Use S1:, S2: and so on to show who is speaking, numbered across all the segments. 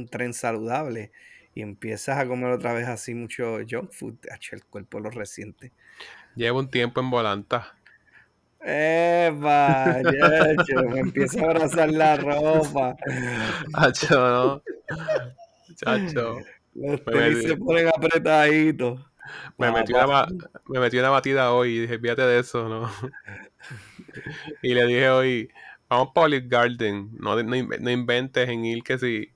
S1: un tren saludable y empiezas a comer otra vez así mucho junk food, el cuerpo lo resiente.
S2: Llevo un tiempo en volanta.
S1: ¡Epa! me empiezo a abrazar la ropa.
S2: Chacho, no. Chacho.
S1: Los tenis se ponen apretaditos.
S2: Me metí, una, me metí una batida hoy y dije, fíjate de eso, ¿no? y le dije hoy, vamos para Olive Garden, no, no, inventes en ir que sí.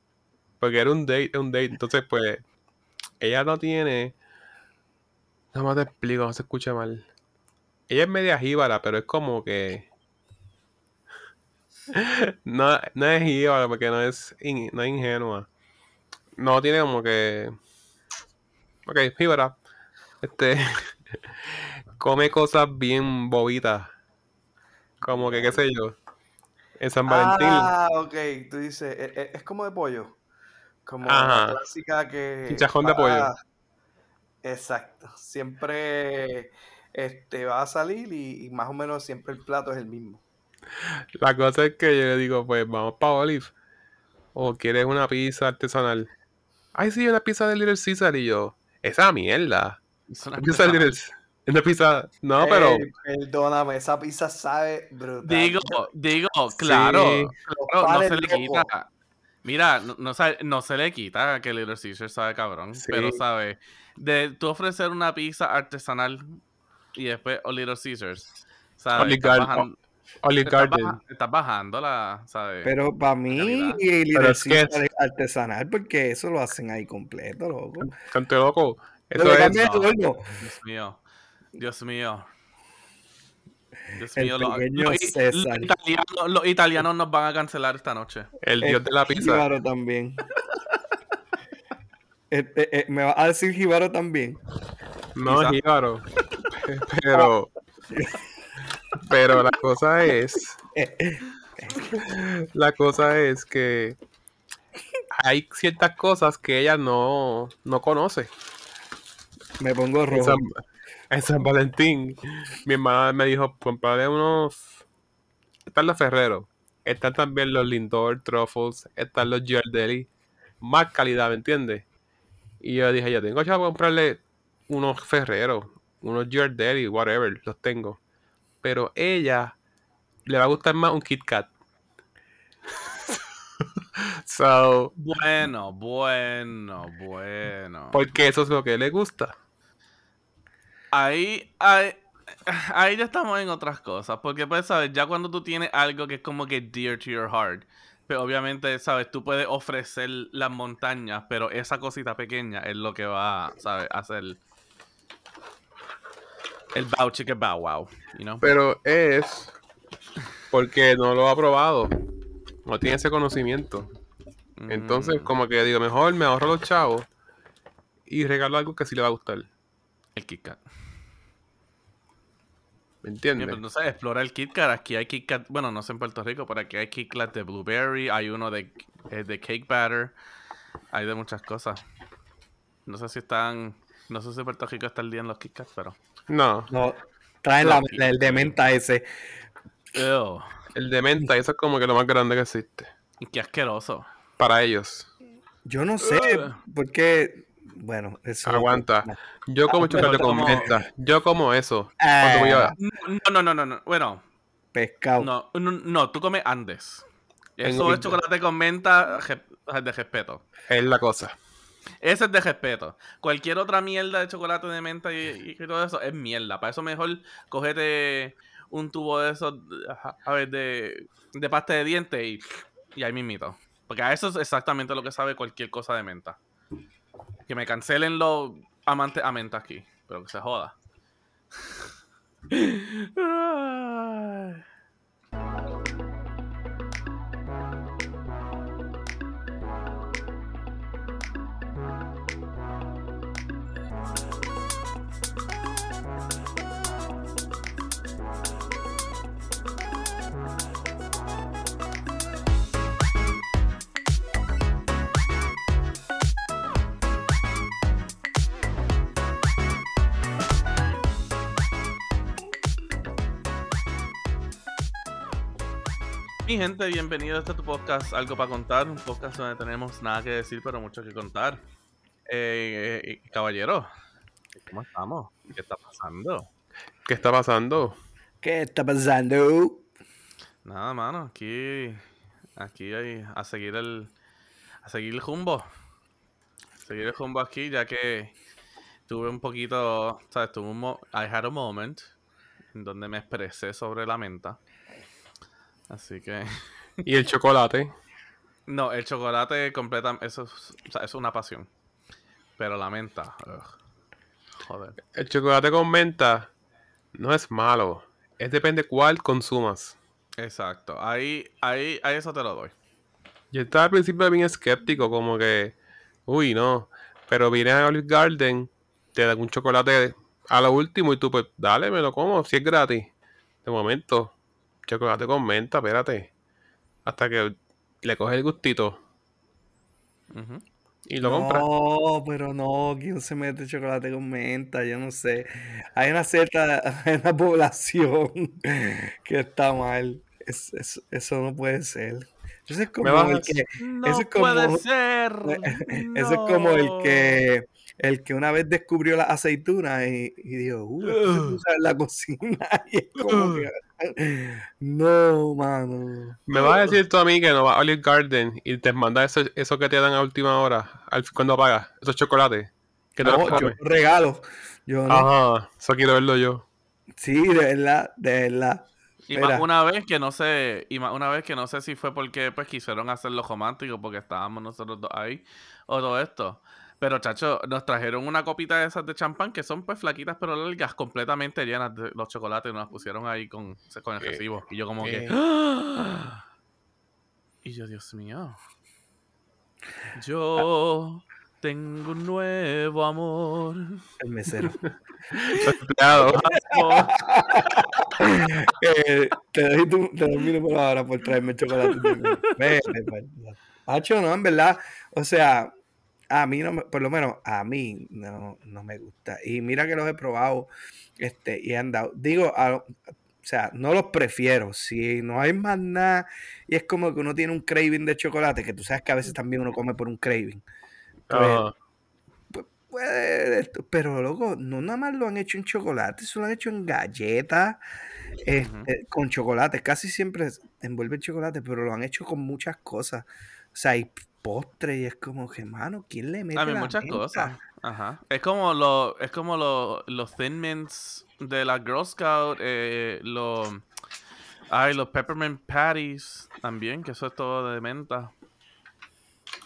S2: Porque era un date, un date. Entonces, pues, ella no tiene. No más te explico, no se escucha mal. Ella es media jíbara, pero es como que. no, no es jíbara porque no es, no es ingenua. No tiene como que. Ok, jíbara. Este. come cosas bien bobitas. Como que, qué sé yo. En San Valentín.
S3: Ah, ok. Tú dices, e, e, es, como de pollo. Como la clásica que.
S2: Chichajón de pollo.
S3: Exacto. Siempre este, va a salir y, más o menos siempre el plato es el mismo.
S2: La cosa es que yo le digo, pues vamos para Olive. O quieres una pizza artesanal. Ay, sí, una pizza de Little Caesar. Y yo, esa mierda. Es una pizza, de Little pizza. No, pero.
S3: Perdóname, esa pizza sabe brutal.
S4: Digo, digo, claro. no se le quita. Mira, no, no, se le quita que Little Caesar sabe cabrón. Pero, sabe, de tú ofrecer una pizza artesanal y después o Little Caesars. ¿sabes?
S2: Olive Garden.
S4: Estás, bajando la, ¿sabes?
S1: Pero para mí, Little es artesanal, porque eso lo hacen ahí completo, loco.
S2: Cante loco. Eso es.
S4: Dios mío. Dios mío. Dios mío, los, italianos, los, italianos, nos van a cancelar esta noche.
S2: El dios de la pizza.
S1: Jíbaro también. Eh, eh, eh, ¿Me va a decir Jíbaro también?
S2: No, Jíbaro. Pero. Pero la cosa es. La cosa es que hay ciertas cosas que ella no, no conoce.
S1: Me pongo rojo.
S2: En San, Valentín, mi hermana me dijo: comprarle unos. Están los Ferreros. Están también los Lindor Truffles. Están los Giardelli. Más calidad, ¿me entiendes? Y yo dije: Ya tengo ya comprarle unos Ferreros unos Daddy, whatever, los tengo. Pero ella le va a gustar más un Kit Kat. so,
S4: bueno, bueno, bueno.
S2: Porque eso es lo que le gusta.
S4: Ahí, ahí, ahí ya estamos en otras cosas. Porque puedes saber, ya cuando tú tienes algo que es como que dear to your heart. Pero obviamente, sabes, tú puedes ofrecer las montañas, pero esa cosita pequeña es lo que va, ¿sabes? A hacer el bow chica bow wow, you know?
S2: Pero es porque no lo ha probado. No tiene ese conocimiento. Entonces, mm. como que digo, mejor me ahorro los chavos y regalo algo que sí le va a gustar.
S4: El Kit Kat.
S2: ¿Me entiendes?
S4: pero no sé, explora el Kit Kat. Aquí hay Kit Kat, bueno, no sé en Puerto Rico, pero aquí hay Kit Kat de blueberry, hay uno de, eh, de cake batter, hay de muchas cosas. No sé si están, no sé si Puerto Rico está el día en los Kit Kats, pero...
S2: No.
S1: No. Traen la, el de menta ese.
S2: El de menta, eso es como que lo más grande que existe.
S4: Qué asqueroso.
S2: Para ellos.
S1: Yo no sé, porque. Bueno, eso.
S2: Aguanta. Yo como ah, chocolate con menta. Yo como eso.
S4: Ah. No, no, no, no, Bueno.
S1: Pescado.
S4: No, no, tú comes Andes. Eso es chocolate con menta de respeto.
S2: Es la cosa.
S4: Ese es de respeto. Cualquier otra mierda de chocolate de menta y, todo eso es mierda. Para eso mejor cogete un tubo de esos, a ver, de, de pasta de dientes y, y ahí mismito. Porque a eso es exactamente lo que sabe cualquier cosa de menta. Que me cancelen los amantes a aquí. Pero que se joda. Mi gente, bienvenido a este tu podcast, Algo para contar, un podcast donde tenemos nada que decir, pero mucho que contar. Eh, eh, caballero, ¿cómo estamos? ¿Qué está pasando?
S2: ¿Qué está pasando?
S1: ¿Qué está pasando?
S4: Nada, mano, aquí, aquí hay, a seguir el, a seguir el jumbo. A seguir el jumbo aquí, ya que tuve un poquito, ¿sabes? Tuve un mo- I had a moment en donde me expresé sobre la menta. Así que,
S2: Y el chocolate.
S4: no, el chocolate completa, eso es, o sea, eso es una pasión. Pero la menta, ugh, joder.
S2: El chocolate con menta no es malo. Es depende cuál consumas.
S4: Exacto, ahí, ahí, ahí eso te lo doy.
S2: Yo estaba al principio bien escéptico, como que, uy, no. Pero vine a Olive Garden, te dan un chocolate a lo último y tú, pues, dale, me lo como, si es gratis. De momento, chocolate con menta, espérate. Hasta que le coges el gustito y lo compras.
S1: No, pero no, ¿quién se mete chocolate con menta? Yo no sé. Hay una cierta hay una población que está mal. Es- es- eso no puede ser. Eso es como el que,
S4: No
S1: Eso es
S4: puede
S1: como-
S4: ser.
S1: eso es como el que el que una vez descubrió las aceitunas y, y dijo, uh, se usa en la cocina. Y es como que, no, mano.
S2: Me vas a decir tú a mí que no vas a Olive Garden y te manda eso, eso que te dan a última hora, al, cuando pagas, esos chocolates. Que te los
S1: No, yo
S2: comes.
S1: regalo. Yo no.
S2: Ajá, eso quiero verlo yo.
S1: Sí, de verdad, de verdad.
S4: Y
S1: Mira.
S4: más una vez que no sé, y más una vez que no sé si fue porque pues quisieron hacerlo romántico porque estábamos nosotros dos ahí o todo esto. Pero chacho, nos trajeron una copita de esas de champán que son pues flaquitas pero largas, completamente llenas de los chocolates y nos las pusieron ahí con, con el
S2: ¿Qué?
S4: recibo. Y yo como
S2: ¿Qué?
S4: que... ¡Ah! Y yo, Dios mío. Yo tengo un nuevo amor.
S1: El mesero.
S4: Amor.
S1: Eh, te doy tu, te doy mi número ahora por traerme chocolate. Vete, pa'l- Macho, no, en verdad. O sea, a mí no me, por lo menos a mí no, no me gusta. Y mira que los he probado este, y han dado. Digo, a- o sea, no los prefiero. Si no hay más nada, y es como que uno tiene un craving de chocolate, que tú sabes que a veces también uno come por un craving. Pues, esto, pero loco, no nada más lo han hecho en chocolate, eso lo han hecho en galletas, este, con chocolate, casi siempre envuelven chocolate, pero lo han hecho con muchas cosas. O sea, hay postre y es como que, mano, ¿quién le mete
S4: A mí
S1: la
S4: muchas
S1: menta?
S4: cosas. Ajá. Es como lo, es como lo- los Thin Mints de la Girl Scout, eh, los, ay, los Peppermint Patties también, que eso es todo de menta.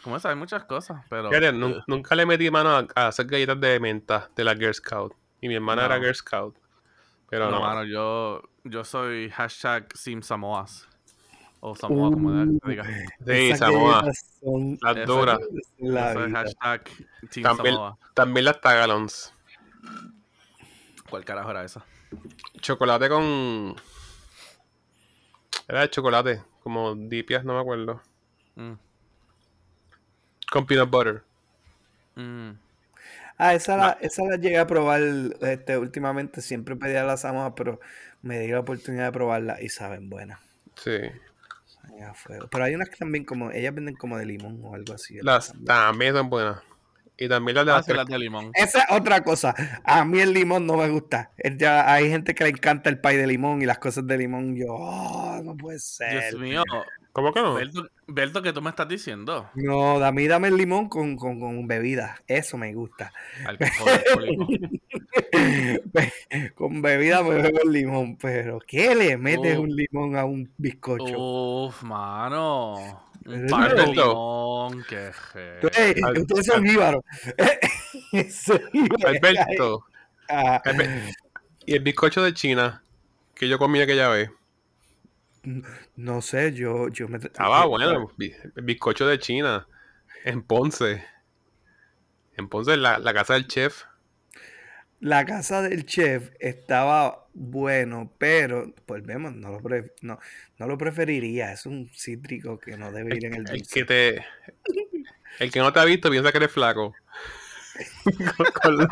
S4: Como eso, hay muchas cosas, pero... Eh,
S2: nunca le metí mano a, a hacer galletas de menta de la Girl Scout. Y mi hermana era. Girl Scout. Pero
S4: no,
S2: no.
S4: mano, yo, yo soy hashtag Sim Samoas. O Samoa, como de- se diga.
S2: Sí, Samoa.
S1: son
S2: Las
S4: Eso-
S2: duras.
S1: la vida.
S4: hashtag Team
S2: También,
S4: Samoa.
S2: también las Tagalons.
S4: ¿Cuál carajo era esa?
S2: Chocolate con. Era de chocolate. Como dipias, no me acuerdo.
S4: Mm,
S2: Con peanut butter.
S4: mm.
S1: Ah, esa la, esa la llegué a probar este, últimamente, siempre pedía las Samoa, pero me di la oportunidad de probarla y saben buenas.
S2: Sí.
S1: Saben a fuego. Pero hay unas que también como, ellas venden como de limón o algo así.
S2: Las también son buenas. Y también las de
S4: Ah,
S2: las
S4: de limón.
S1: Esa es otra cosa. A mí el limón no me gusta. Ya- hay gente que le encanta el pay de limón y las cosas de limón. Yo, oh, no puede ser.
S4: Dios mío.
S2: ¿Cómo que no?
S4: Berto, Berto, ¿qué tú me estás diciendo?
S1: No, a mí dame el limón con, con, con bebida. Eso me gusta.
S4: Alcohol alcohólico.
S1: con bebida me bebo el limón, pero ¿qué le metes
S4: Oh.
S1: un limón a un bizcocho?
S4: Uf, mano. Un par de limón,
S2: Al-
S1: ustedes son jíbaro.
S2: Alberto.
S1: Ah,
S2: Y el bizcocho de China que yo comí aquella vez.
S1: no sé, yo, yo me.
S2: Estaba bueno. bi- El bizcocho de China. En Ponce. En Ponce, la, la casa del chef.
S1: La casa del chef estaba bueno, pero volvemos, no lo, pre- no, no lo preferiría. Es un cítrico que no debe ir en el
S2: El
S1: dulce.
S2: que te. El que no te ha visto piensa que eres flaco. con la-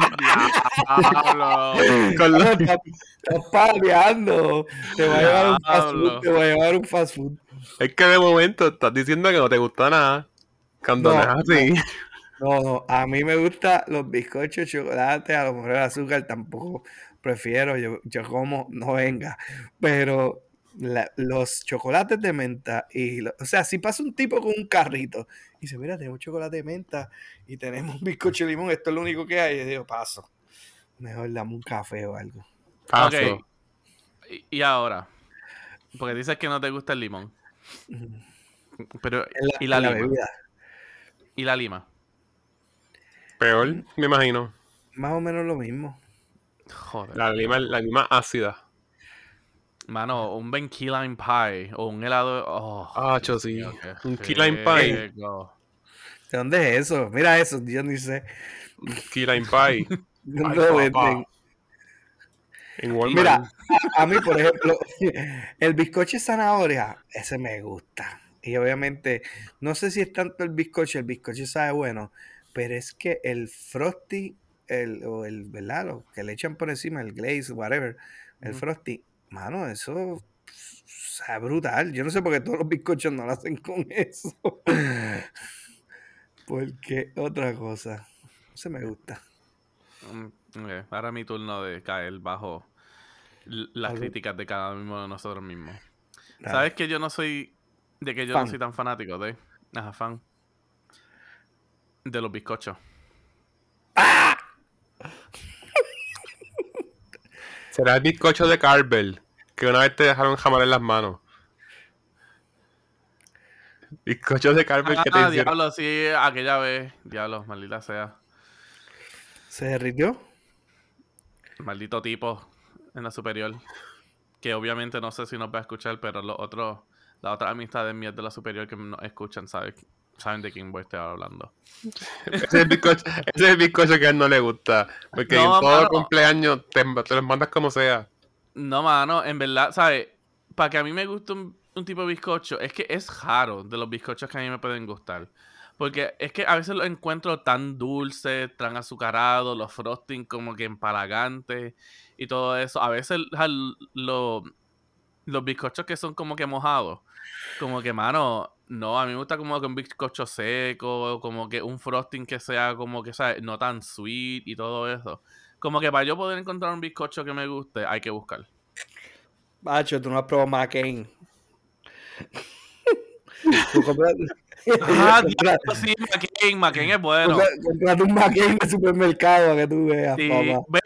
S1: Estás estás paleando. Te va a llevar un fast food. Te va a llevar un fast food.
S2: Es que de momento estás diciendo que no te gusta nada. Cuando no,
S1: No,
S2: es así.
S1: No, no, a mí me gustan los bizcochos, chocolate, a lo mejor el azúcar tampoco prefiero, yo, yo como, no venga, pero la- los chocolates de menta, y lo- o sea, si pasa un tipo con un carrito y dice, mira, tenemos chocolate de menta y tenemos un bizcocho de limón, esto es lo único que hay, y yo digo, paso, mejor dame un café o algo.
S2: Paso.
S4: Ok. Y, y ahora, porque dices que no te gusta el limón. Pero,
S1: la,
S4: ¿y la lima?
S1: bebida,
S4: ¿Y la lima?
S2: Peor, me imagino.
S1: más o menos lo mismo.
S4: Joder.
S2: La lima, la lima ácida.
S4: Mano, un Ben Key Lime Pie o un helado. Oh,
S2: Ah, cho, sí. Un key lime pie.
S1: ¿De dónde es eso? Mira eso, yo ni sé.
S2: Key lime pie.
S1: No lo venden.
S2: En Walmart.
S1: Mira, a, a mí, por ejemplo, el bizcocho de zanahoria, ese me gusta. Y obviamente, no sé si es tanto el bizcocho, el bizcocho sabe bueno, pero es que el frosty, el, o el, ¿verdad? Lo que le echan por encima, el glaze, whatever, el frosty, mano, eso sabe brutal. Yo no sé por qué todos los bizcochos no lo hacen con eso. Porque otra cosa, ese me gusta.
S4: Mm, Ahora es mi turno de caer bajo las críticas de cada uno de nosotros mismos. ¿Sabes que yo no soy. de que yo
S1: Fan.
S4: no soy tan fanático de. Ajá, fan. De los bizcochos.
S2: Será el bizcocho de Carvel. Que una vez te dejaron jamar en las manos. Bizcocho de Carvel que te
S4: Ah,
S2: hicieron.
S4: diablo, sí, aquella vez. Diablo, maldita sea.
S1: ¿Se derritió?
S4: Maldito tipo en la superior. Que obviamente no sé si nos va a escuchar, pero los otros, las otras amistades mías de la superior que nos escuchan saben, saben de quién voy a estar hablando.
S2: Ese es, el bizcocho, ese es el bizcocho que a él no le gusta. Porque
S4: No,
S2: en todo
S4: mano.
S2: cumpleaños te, te los mandas como sea.
S4: No, mano, en verdad, ¿sabes? Para que a mí me guste un, un tipo de bizcocho, es que es raro de los bizcochos que a mí me pueden gustar. Porque es que a veces los encuentro tan dulces, tan azucarados, los frosting como que empalagantes y todo eso. A veces al- lo- los bizcochos que son como que mojados, como que, mano, no, a mí me gusta como que un bizcocho seco, como que un frosting que sea como que, ¿sabes? No tan sweet y todo eso. Como que para yo poder encontrar un bizcocho que me guste, hay que buscar.
S1: Bacho, tú no has probado McCain.
S4: Ah, diablo, sí, McCain, McCain es bueno.
S1: Comprate un McCain de supermercado para que tú veas,
S4: Sí, ve-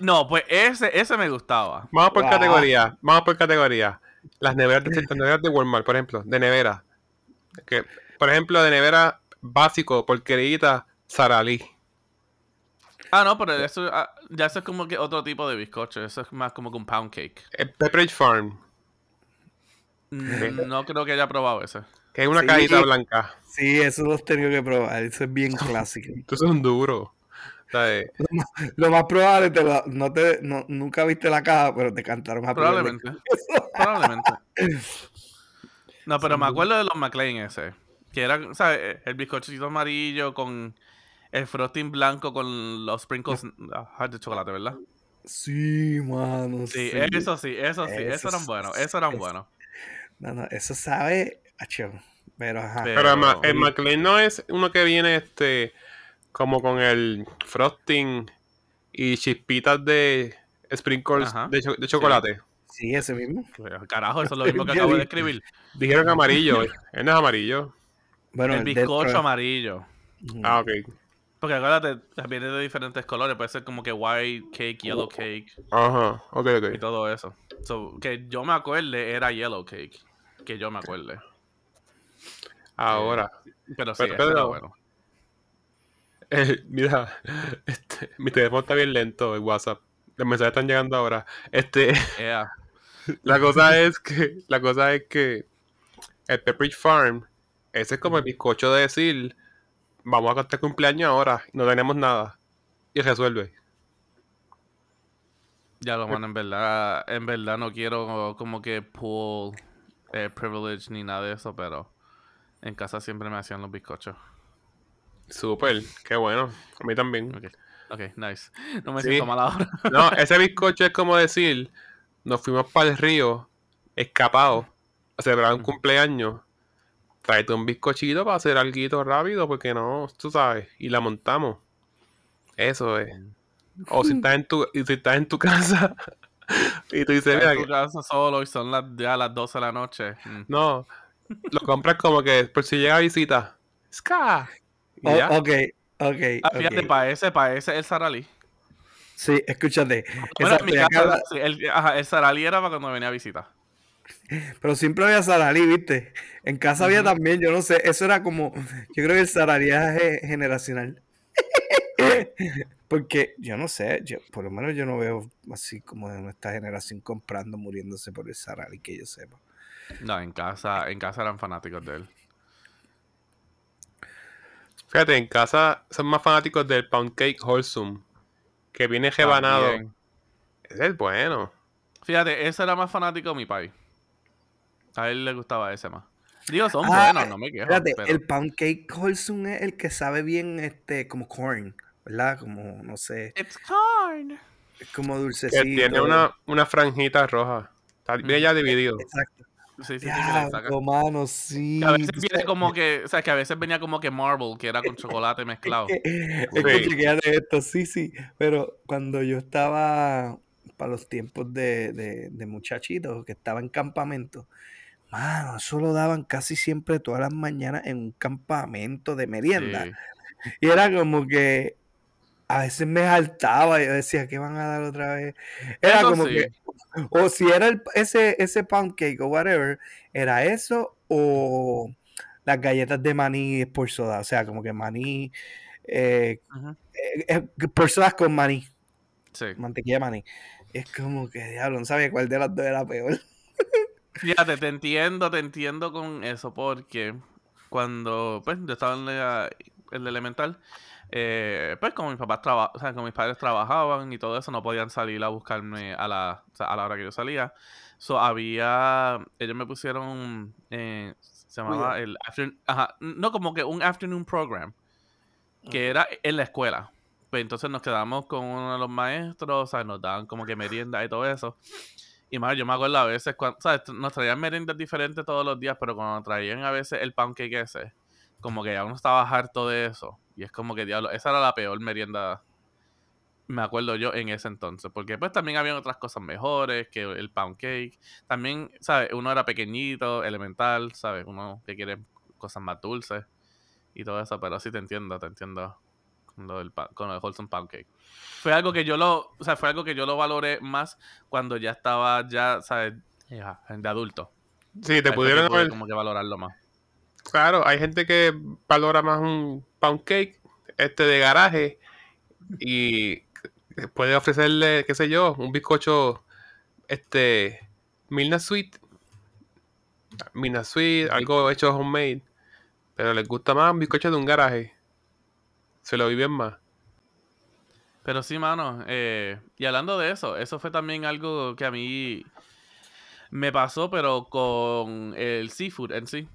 S4: no, pues ese, ese me gustaba.
S2: Vamos por
S1: Wow.
S2: categoría. Vamos por categoría. Las neveras de, las neveras de Walmart, por ejemplo, de nevera. Que, por ejemplo, de nevera básico, porquerita, Saralí.
S4: Ah, no, pero eso ah, ya eso es como que otro tipo de bizcocho. Eso es más como que un pound cake.
S2: Pepperidge Farm,
S4: Mm, No creo que haya probado ese.
S2: que es una
S1: Sí.
S2: cajita blanca.
S1: Sí, eso lo has tenido que probar. Eso es bien clásico.
S2: Tú un duro. ¿sabes?
S1: Lo más probable, te lo- no te, no- nunca viste la caja, pero te cantaron a
S4: Probablemente. Probablemente. No, pero me acuerdo de los McLean ese. Que era, ¿sabes? El bizcochito amarillo con el frosting blanco con los sprinkles ah, de chocolate, ¿verdad?
S1: Sí, mano.
S4: Sí,
S1: Sí,
S4: eso sí, eso sí,
S1: Eso
S4: eso eran buenos, eso eran buenos.
S1: No, no, eso sabe. acho, Pero ajá.
S4: Pero-
S2: Pero el. McLean no es uno que viene este como con el frosting y chispitas de sprinkles de, cho- de chocolate.
S1: Sí, ese mismo.
S4: Carajo, eso es lo mismo que acabo de escribir.
S2: Dijeron amarillo. Él no es amarillo.
S1: Bueno,
S4: El bizcocho amarillo.
S2: Ah, ok.
S4: Porque acuérdate, viene de diferentes colores. Puede ser como que white cake, yellow cake
S2: Ajá. Ok,
S4: y
S2: ok.
S4: todo eso. So, que yo me acuerde era yellow cake. Que yo me acuerde.
S2: Ahora.
S4: Pero sí,
S2: Pero-
S4: era
S2: pero-
S4: bueno.
S2: Eh, mira, este, mi teléfono está bien lento, el WhatsApp. Los mensajes están llegando ahora. Este,
S4: Yeah.
S2: La cosa es que, la cosa es que el Pepperidge Farm, ese es como el bizcocho de decir, vamos a cantar cumpleaños ahora, no tenemos nada. Y resuelve.
S4: Ya lo mano, en verdad, en verdad no quiero como que pull eh, privilege ni nada de eso, pero en casa siempre me hacían los bizcochos.
S2: Súper, qué bueno. A mí también.
S4: Ok, ok, nice. No me
S2: Sí.
S4: siento mal ahora.
S2: No, ese bizcocho es como decir, nos fuimos para el río, escapados, a celebrar un cumpleaños. Tráete un bizcochito para hacer algo rápido, porque no, tú sabes, y la montamos. Eso es. O si estás en tu, si estás en tu casa y tú dices,
S4: Estás
S2: mira,
S4: en tu
S2: que-
S4: casa solo y son las, ya las 12 de la noche. Mm.
S2: no, lo compras como que por si llega visita. Ska. Y
S1: Oh,
S2: ya.
S1: ok, ok.
S4: Ah, fíjate,
S1: ok.
S4: para ese, para ese el Sarali.
S1: Sí, escúchate.
S4: Bueno, en mi casa, el, ajá, el Sarali era para cuando venía a visitar.
S1: Pero siempre había Saralí, ¿viste? En casa había también, yo no sé, eso era como, yo creo que el Saralí es ge- generacional. Porque yo no sé, yo, por lo menos yo no veo así como de nuestra generación comprando, muriéndose por el Saralí, que yo sepa.
S4: No, en casa, en casa eran fanáticos de él.
S2: Fíjate, en casa son más fanáticos del pound cake wholesome, que viene.
S4: También.
S2: Ese es bueno.
S4: Fíjate, ese era más fanático de mi país. A él le gustaba ese más. Digo, son
S1: Ah,
S4: buenos, no me quejo.
S1: Espérate,
S4: pero-
S1: el pound cake wholesome es el que sabe bien, este, como corn, ¿verdad? Como, no sé,
S4: It's corn.
S1: es como
S2: Que
S1: dulcecito.
S2: tiene una, una franjita roja. Está bien
S4: Mm.
S2: ya dividido.
S1: Exacto.
S4: Sí, sí, sí,
S1: mano, sí.
S4: Que a veces viene como que, o sea, que a veces venía como que marble, que era con chocolate mezclado.
S1: Es que, es
S2: Sí.
S1: que chequéate esto, sí, sí. Pero cuando yo estaba para los tiempos de, de, de muchachito, que estaba en campamento, mano, eso lo daban casi siempre todas las mañanas en un campamento de merienda.
S4: Sí.
S1: Y era como que a veces me saltaba y yo decía, ¿qué van a dar otra vez? Era
S4: Eso
S1: como
S4: sí.
S1: que, o si era el- ese, ese pound cake o whatever, era eso o las galletas de maní por soda. O sea, como que maní, eh, eh, eh, por sodas con maní,
S4: Sí.
S1: mantequilla de maní. Es como que, diablo, no sabía cuál de las dos era peor.
S4: Fíjate, te entiendo, te entiendo con eso, porque cuando pues yo estaba en la, en la elemental, eh, pues como mis papás traba- o sea, como mis padres trabajaban y todo eso, no podían salir a buscarme a la, o sea, a la hora que yo salía. So había, ellos me pusieron, eh, se llamaba el ajá, no como que un afternoon program, que era en la escuela. Pues entonces nos quedamos con uno de los maestros, o sea, nos daban como que merienda y todo eso. Y más, yo me acuerdo a veces, cuando, ¿sabes? Nos traían meriendas diferentes todos los días, pero cuando nos traían a veces el pancake ese, como que ya uno estaba harto de eso. Y es como que, diablo, esa era la peor merienda, me acuerdo yo, en ese entonces. Porque pues también habían otras cosas mejores que el pound cake. También, ¿sabes? Uno era pequeñito, elemental, ¿sabes? Uno que quiere cosas más dulces y todo eso. Pero sí te entiendo, te entiendo con lo del, con lo del wholesome pound cake. Fue algo que yo lo, o sea, fue algo que yo lo valoré más cuando ya estaba, ya, ¿sabes? Ya, de adulto.
S2: Sí, te pudieron haber.
S4: como que valorarlo más.
S2: Claro, hay gente que valora más un pound cake este de garaje y puede ofrecerle, qué sé yo, un bizcocho este Milna Sweet. Milna Sweet, algo hecho homemade. Pero les gusta más un bizcocho de un garaje. Se lo viven más.
S4: Pero sí, mano, eh, y hablando de eso, eso fue también algo que a mí me pasó, pero con el seafood en sí.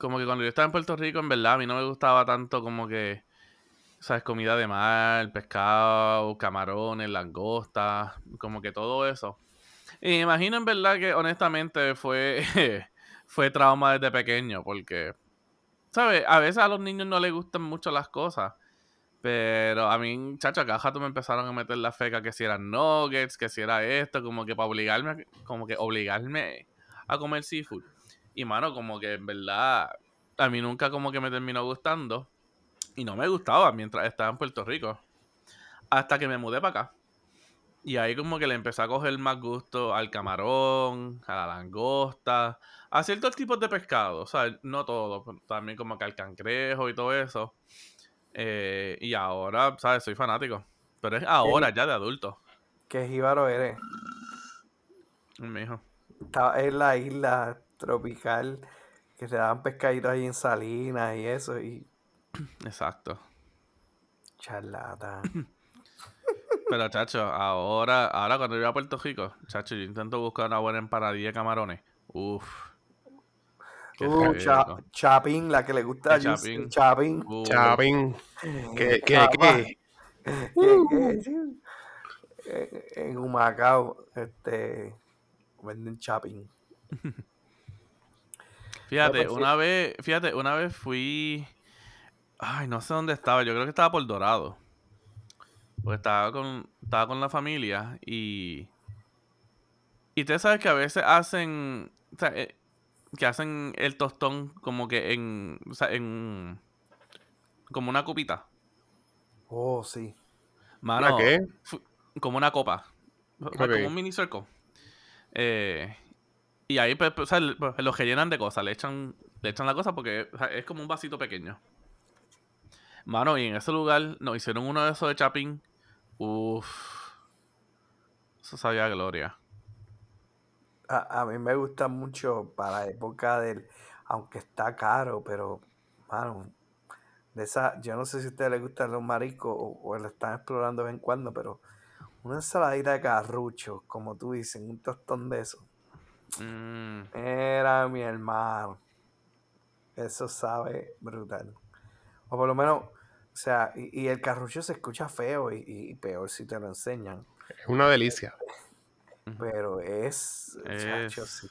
S4: Como que cuando yo estaba en Puerto Rico, en verdad, a mí no me gustaba tanto como que, ¿sabes? Comida de mar, pescado, camarones, langostas, como que todo eso. Y me imagino en verdad que honestamente fue, fue trauma desde pequeño, porque, ¿sabes? A veces a los niños no les gustan mucho las cosas. Pero a mí, chacho, acá jato me empezaron a meter la feca que si eran nuggets, que si era esto, como que para obligarme, como que obligarme a comer seafood. Y mano, como que en verdad, a mí nunca como que me terminó gustando. Y no me gustaba mientras estaba en Puerto Rico. Hasta que me mudé para acá. Y ahí como que le empecé a coger más gusto al camarón, a la langosta, a ciertos tipos de pescado. O sea, no todo, también como que al cangrejo y todo eso. Eh, y ahora, ¿sabes? Soy fanático. Pero es ahora, ya de adulto.
S3: ¿Qué jíbaro eres?
S4: Mi hijo.
S3: Estaba en la isla tropical que se daban pescaditos ahí en Salinas y eso, y
S4: Exacto.
S3: charlata.
S4: Pero, chacho, ahora, ahora cuando yo voy a Puerto Rico, chacho, yo intento buscar una buena empanadilla de camarones. Uf.
S1: Uh, cha- chapín, la que le gusta a
S4: chapín.
S1: chapín.
S4: Uh,
S2: Chapín. ¿Qué, qué, qué?
S1: Eh, En Humacao, este, venden chapín.
S4: Fíjate,
S1: pues,
S4: una vez, fíjate, una vez fui. Ay, no sé dónde estaba. Yo creo que estaba por Dorado. Pues estaba con, estaba con la familia y. Y ustedes saben que a veces hacen. o sea, eh, que hacen el tostón como que en. O sea, en. Como una copita.
S1: Oh, sí.
S4: Mano,
S2: ¿La qué?
S4: como una copa. Como un mini circo. Eh, y ahí pues, pues, o sea, pues, los que llenan de cosas, le echan, le echan la cosa porque es como un vasito pequeño. Mano, y en ese lugar nos hicieron uno de esos de chapín. Uff. Eso sabía gloria.
S1: A, a mí me gusta mucho para la época del, aunque está caro, pero, mano, de esa, yo no sé si a ustedes les gustan los mariscos o, o lo están explorando de vez en cuando, pero una ensaladita de carrucho, como tú dices, un tostón de eso.
S4: Mm,
S1: Era mi hermano. Eso sabe brutal. O por lo menos, o sea, y, y el carrucho se escucha feo y, y peor si te lo enseñan.
S2: Es una delicia.
S1: Pero es. chacho,
S4: Es
S1: sí.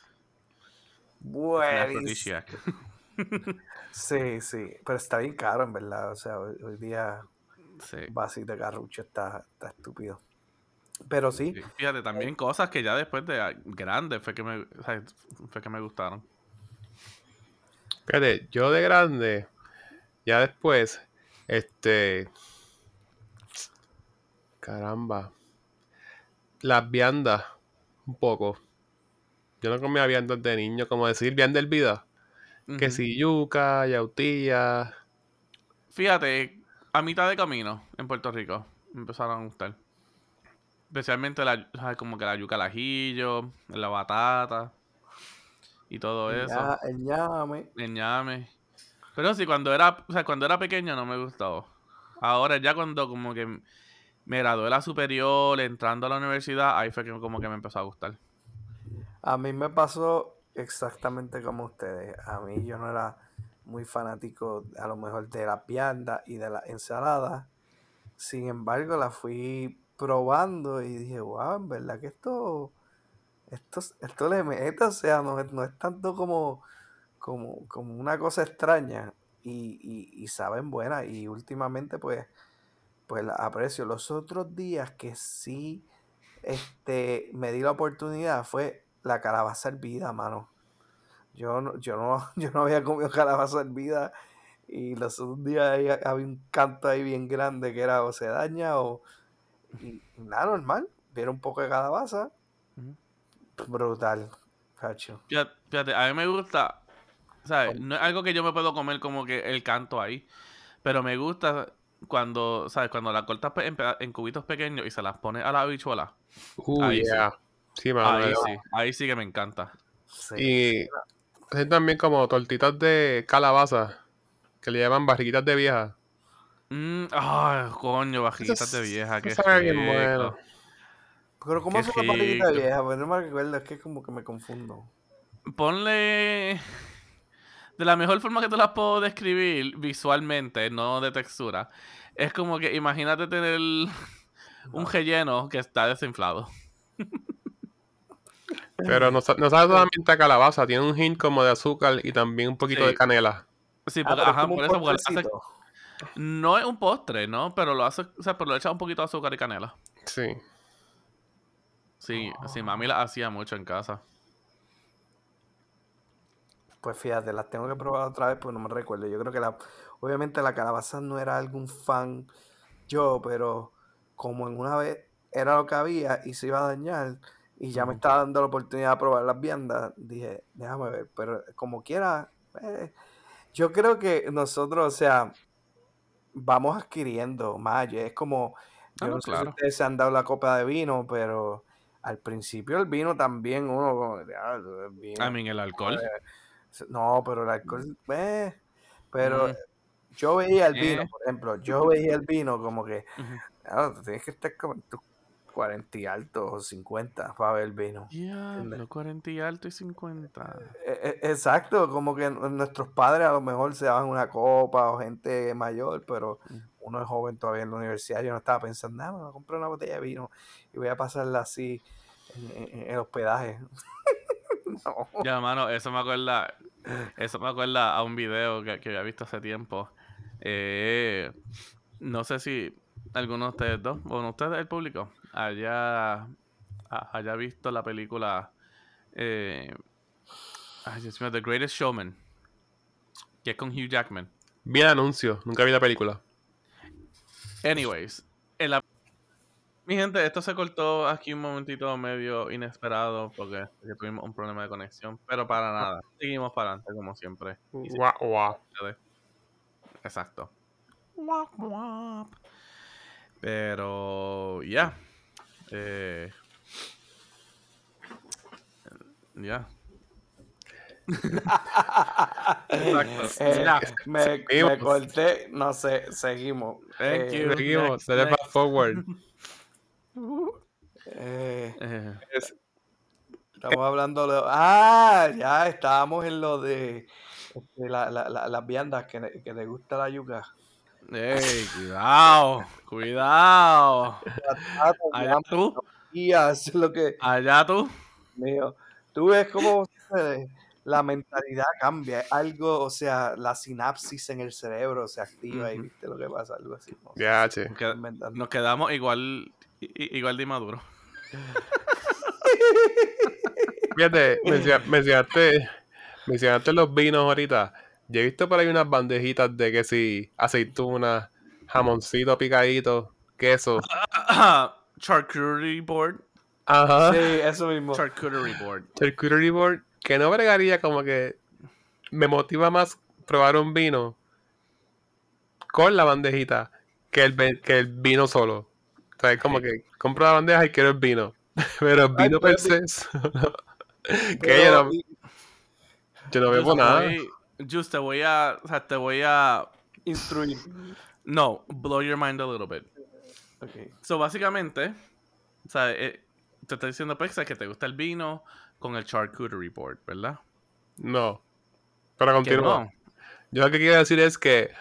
S1: Buenísimo. Sí, sí. Pero está bien caro, en verdad. O sea, hoy, hoy día
S4: Sí.
S1: vasito de carrucho está, está estúpido. Pero sí,
S4: Fíjate, también cosas que ya después de ah, grande fue que me, o sea, fue que me gustaron.
S2: Fíjate, yo de grande, ya después, este. Caramba. Las viandas, un poco. Yo no comía viandas de niño, como decir vianda vida. Que
S4: Ujú.
S2: si yuca, yautía.
S4: Fíjate, a mitad de camino en Puerto Rico me empezaron a gustar. Especialmente la, como que la yuca al ajillo, la batata y todo
S1: el,
S4: eso.
S1: el ñame.
S4: El ñame. Pero sí, cuando era, o sea, cuando era pequeño no me gustaba. Ahora ya cuando como que me gradué de la superior, entrando a la universidad, ahí fue que como que me empezó a gustar.
S1: A mí me pasó exactamente como ustedes. A mí yo no era muy fanático a lo mejor de la vianda y de la ensalada. Sin embargo, la fui probando y dije, wow, en verdad que esto, esto, esto le mete, o sea, no, no es tanto como, como, como una cosa extraña y, y, y saben buena y últimamente pues, pues aprecio. Los otros días que sí este, me di la oportunidad fue la calabaza hervida, mano. Yo no, yo no, yo no había comido calabaza hervida y los otros días había un canto ahí bien grande que era o se daña o... Y nada, normal. Vieron un poco de calabaza. Brutal, cacho.
S4: Fíjate, fíjate, a mí me gusta, ¿sabes? No es algo que yo me puedo comer como que el canto ahí, pero me gusta cuando, ¿sabes? Cuando la cortas en, en cubitos pequeños y se las pones a la habichuela.
S2: Uh,
S4: Ahí sí.
S2: yeah. Sí.
S4: Ahí sí, ahí sí que me encanta.
S1: Sí.
S2: Y hacen también como tortitas de calabaza, que le llaman barriguitas de vieja.
S4: Mm, ay, coño, bajitas de
S2: Eso-
S4: vieja, qué
S2: sabe bien bueno.
S1: Pero ¿cómo
S4: qué
S1: hace la barriguita
S4: rico.
S1: vieja? Pues no me recuerdo, es que como que me confundo.
S4: Ponle. De la mejor forma que te las puedo describir visualmente, no de textura. Es como que imagínate tener un relleno que está desinflado.
S2: Pero no, no sabe solamente a calabaza, tiene un hint como de azúcar y también un poquito de canela.
S4: Sí,
S1: Ah,
S4: porque,
S1: pero es
S4: ajá, por eso, porque hace-. No es un postre, ¿no? Pero lo hace, o sea, pero le echa un poquito de azúcar y canela.
S2: Sí.
S4: Sí, sí, mami la hacía mucho en casa.
S1: Pues fíjate, las tengo que probar otra vez porque no me recuerdo. Yo creo que la, obviamente la calabaza no era algún fan yo, pero como en una vez era lo que había y se iba a dañar y ya me estaba dando la oportunidad de probar las viandas, dije, déjame ver, pero como quiera, eh, yo creo que nosotros, o sea, vamos adquiriendo más. Es como, yo
S4: Ah,
S1: no
S4: no,
S1: sé si
S4: claro.
S1: ustedes se han dado la copa de vino, pero al principio el vino también uno como, "Diablo, el vino".
S4: I mean, el alcohol.
S1: No, pero el alcohol, eh, pero
S4: Mm,
S1: yo veía el vino,
S4: Eh.
S1: por ejemplo, yo veía el vino como que. "Ah, tú tienes que estar como en tus 40 y altos o 50 para ver vino.
S4: Ya, los 40 y alto y 50.
S1: E- e- Exacto, como que nuestros padres a lo mejor se daban una copa o gente mayor, pero
S4: Mm.
S1: uno es joven todavía en la universidad. Yo no estaba pensando, nada, me voy a comprar una botella de vino y voy a pasarla así en, en- en el hospedaje. no.
S4: Ya, mano, eso me acuerda. Eso me acuerda a un video que, que había visto hace tiempo. Eh, no sé si alguno de ustedes dos, bueno, ustedes, el público, haya, ha- haya visto la película. Eh, ay, Dios mío, The Greatest Showman. Que es con Hugh Jackman.
S2: Vi el anuncio, nunca vi la película.
S4: Anyways, en la- mi gente, esto se cortó aquí un momentito medio inesperado porque, tuvimos un problema de conexión, pero para nada. Seguimos para adelante como siempre.
S2: Guau, guau.
S4: Exacto. Pero ya. Eh, ya. Exacto.
S1: Eh, me, me corté, no sé, seguimos.
S4: Thank
S1: Eh,
S4: you.
S2: Seguimos,
S4: next.
S2: fast forward.
S1: eh,
S4: Eh,
S2: Es-
S1: estamos hablando de... Ah, ya estábamos en lo de este, la- la- la- las viandas que, le- que le gusta la yuca.
S4: Ey, cuidado, cuidado. Allá tú,
S1: Y es lo que...
S4: allá tú.
S1: mío. Tú ves cómo sucede, la mentalidad cambia, algo, o sea, la sinapsis en el cerebro se activa y viste lo que pasa, algo así. No
S2: Ya,
S1: inventando.
S4: nos quedamos igual, igual de inmaduros.
S2: Fíjate, menciona- mencionaste, mencionaste los vinos ahorita. Yo he visto por ahí unas bandejitas de que si aceitunas, jamoncito picadito, queso.
S4: Charcuterie board.
S2: Ajá.
S1: Sí, eso mismo.
S4: Charcuterie board.
S2: Charcuterie board, que no bregaría como que me motiva más probar un vino con la bandejita que el, que el vino solo. O sea, es como que compro la bandeja y quiero el vino. Pero el
S1: Ay,
S2: vino
S1: pero
S2: per se, que yo no, yo no bebo
S4: te
S2: nada.
S4: Just te voy a, o sea, te voy a,
S1: instruir.
S4: no, blow your mind a little bit.
S1: Ok.
S4: So, básicamente, o sea, eh, te estoy diciendo, Pexa, que te gusta el vino con el charcuterie board, ¿verdad?
S2: No. Continúa.
S4: no.
S2: Yo lo que quiero decir es que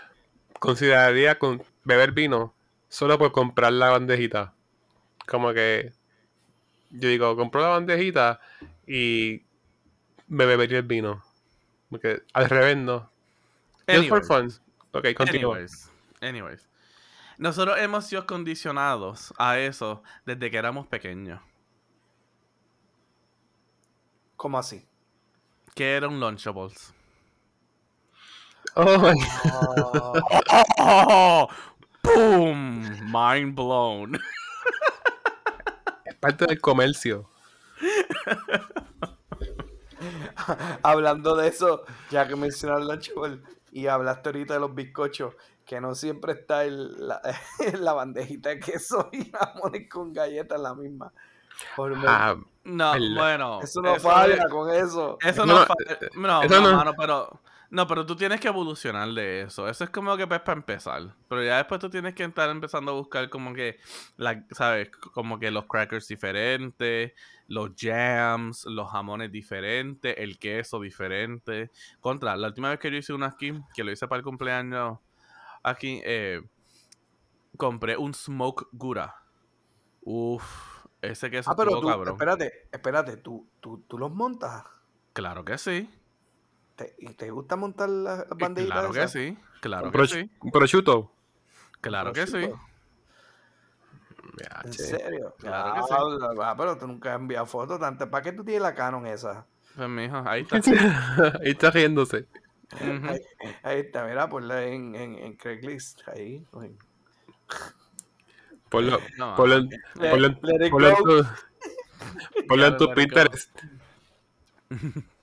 S2: consideraría con beber vino solo por comprar la bandejita. Como que yo digo, compro la bandejita y me bebería el vino. Porque al revés no. Just for
S4: Anyways.
S2: fun. Ok, continúa.
S4: Anyways, anyways. Nosotros hemos sido condicionados a eso desde que éramos pequeños.
S1: ¿Cómo así?
S4: Que era un Lunchables.
S2: Oh my
S1: Oh,
S4: ¡Oh! ¡Boom! Mind blown.
S2: es parte del comercio.
S1: hablando de eso, ya que mencionaste el Lunchable y hablaste ahorita de los bizcochos, que no siempre está el- la, la bandejita de queso y jamones con galletas en la misma.
S2: Ah,
S4: No,
S2: El-
S4: bueno.
S1: eso no
S4: eso
S1: falla
S4: es-
S1: con eso.
S4: Eso
S2: No,
S4: no, fa- no,
S2: eso
S4: no,
S2: no-
S4: mano, pero no, pero tú tienes que evolucionar de eso. Eso es como que pues, para empezar. Pero ya después tú tienes que estar empezando a buscar como que, la, ¿sabes? Como que los crackers diferentes, los jams, los jamones diferentes, el queso diferente. Contra, la última vez que yo hice una aquí, que lo hice para el cumpleaños aquí, eh, compré un smoke gura. Uf, ese queso
S1: Ah, pero
S4: estuvo
S1: tú,
S4: cabrón.
S1: espérate, espérate, ¿tú, tú, tú los montas.
S4: Claro que sí.
S1: ¿Te, ¿Y te gusta montar las las bandejitas
S4: Claro que sí, claro
S2: un,
S4: que
S2: proch-
S4: sí,
S2: un prosciutto.
S4: claro que sí.
S1: prosciutto.
S2: Ya,
S1: ¿En serio?
S4: Claro que sí.
S1: Ah, pero tú nunca has enviado fotos. tanto- ¿Para qué tú tienes la Canon esa?
S4: Pues mijo, ahí está.
S2: Ahí está riéndose.
S1: Ahí, ahí está, mira, ponla en, en, en Craigslist. Ahí.
S2: Ponlo,
S4: No,
S2: ponlo en, ponlo en- ponlo tu, ponlo en tu. Pinterest.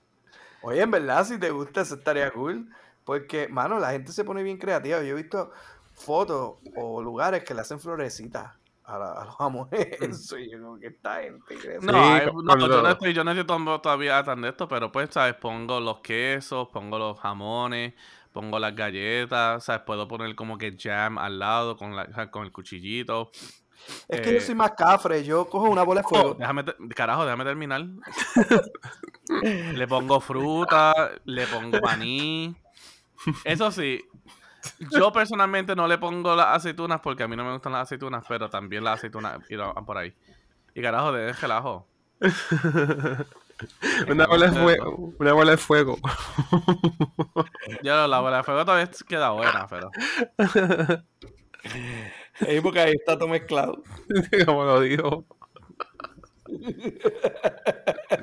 S1: Oye, en verdad, si te gusta, eso estaría cool. Porque, mano, la gente se pone bien creativa. Yo he visto fotos o lugares que le hacen florecitas a, la- a los jamones. Eso, y yo como que esta gente
S4: No,
S2: Sí, con-
S4: no, yo no estoy, yo no estoy todavía tan de esto, pero pues, ¿sabes? Pongo los quesos, pongo los jamones, pongo las galletas, ¿sabes? Puedo poner como que jam al lado con, la, con el cuchillito.
S1: Es que yo
S4: Eh,
S1: soy más cafre, yo cojo una bola de
S4: Oh,
S1: fuego.
S4: déjame, te- carajo, déjame terminar. le pongo fruta, le pongo maní. Eso sí, yo personalmente no le pongo las aceitunas porque a mí no me gustan las aceitunas, pero también las aceitunas iban por ahí. Y carajo, de relajo.
S2: Una bola de fuego. Una bola de fuego.
S4: Yo la bola de fuego todavía queda buena, pero.
S1: Ey, porque ahí está todo mezclado.
S2: Como lo digo.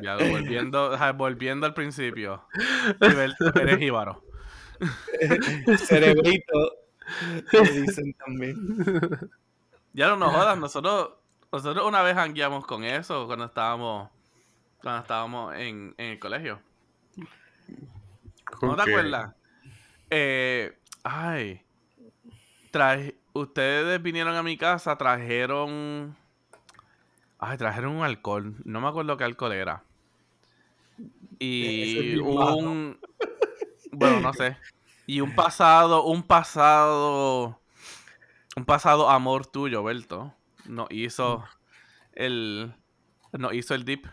S4: Ya lo- volviendo, volviendo al principio. Eres jíbaro.
S1: Cerebrito. Le dicen también.
S4: Ya no nos jodas, nosotros, nosotros una vez hangueamos con eso cuando estábamos, cuando estábamos en, en el colegio. ¿No te acuerdas? Eh, ay, traje, ustedes vinieron a mi casa, trajeron, ay, trajeron un alcohol, no me acuerdo qué alcohol era. Y
S1: es malo.
S4: un, bueno, no sé, y un pasado, un pasado, un pasado amor tuyo, Berto, nos hizo el, nos hizo el dip.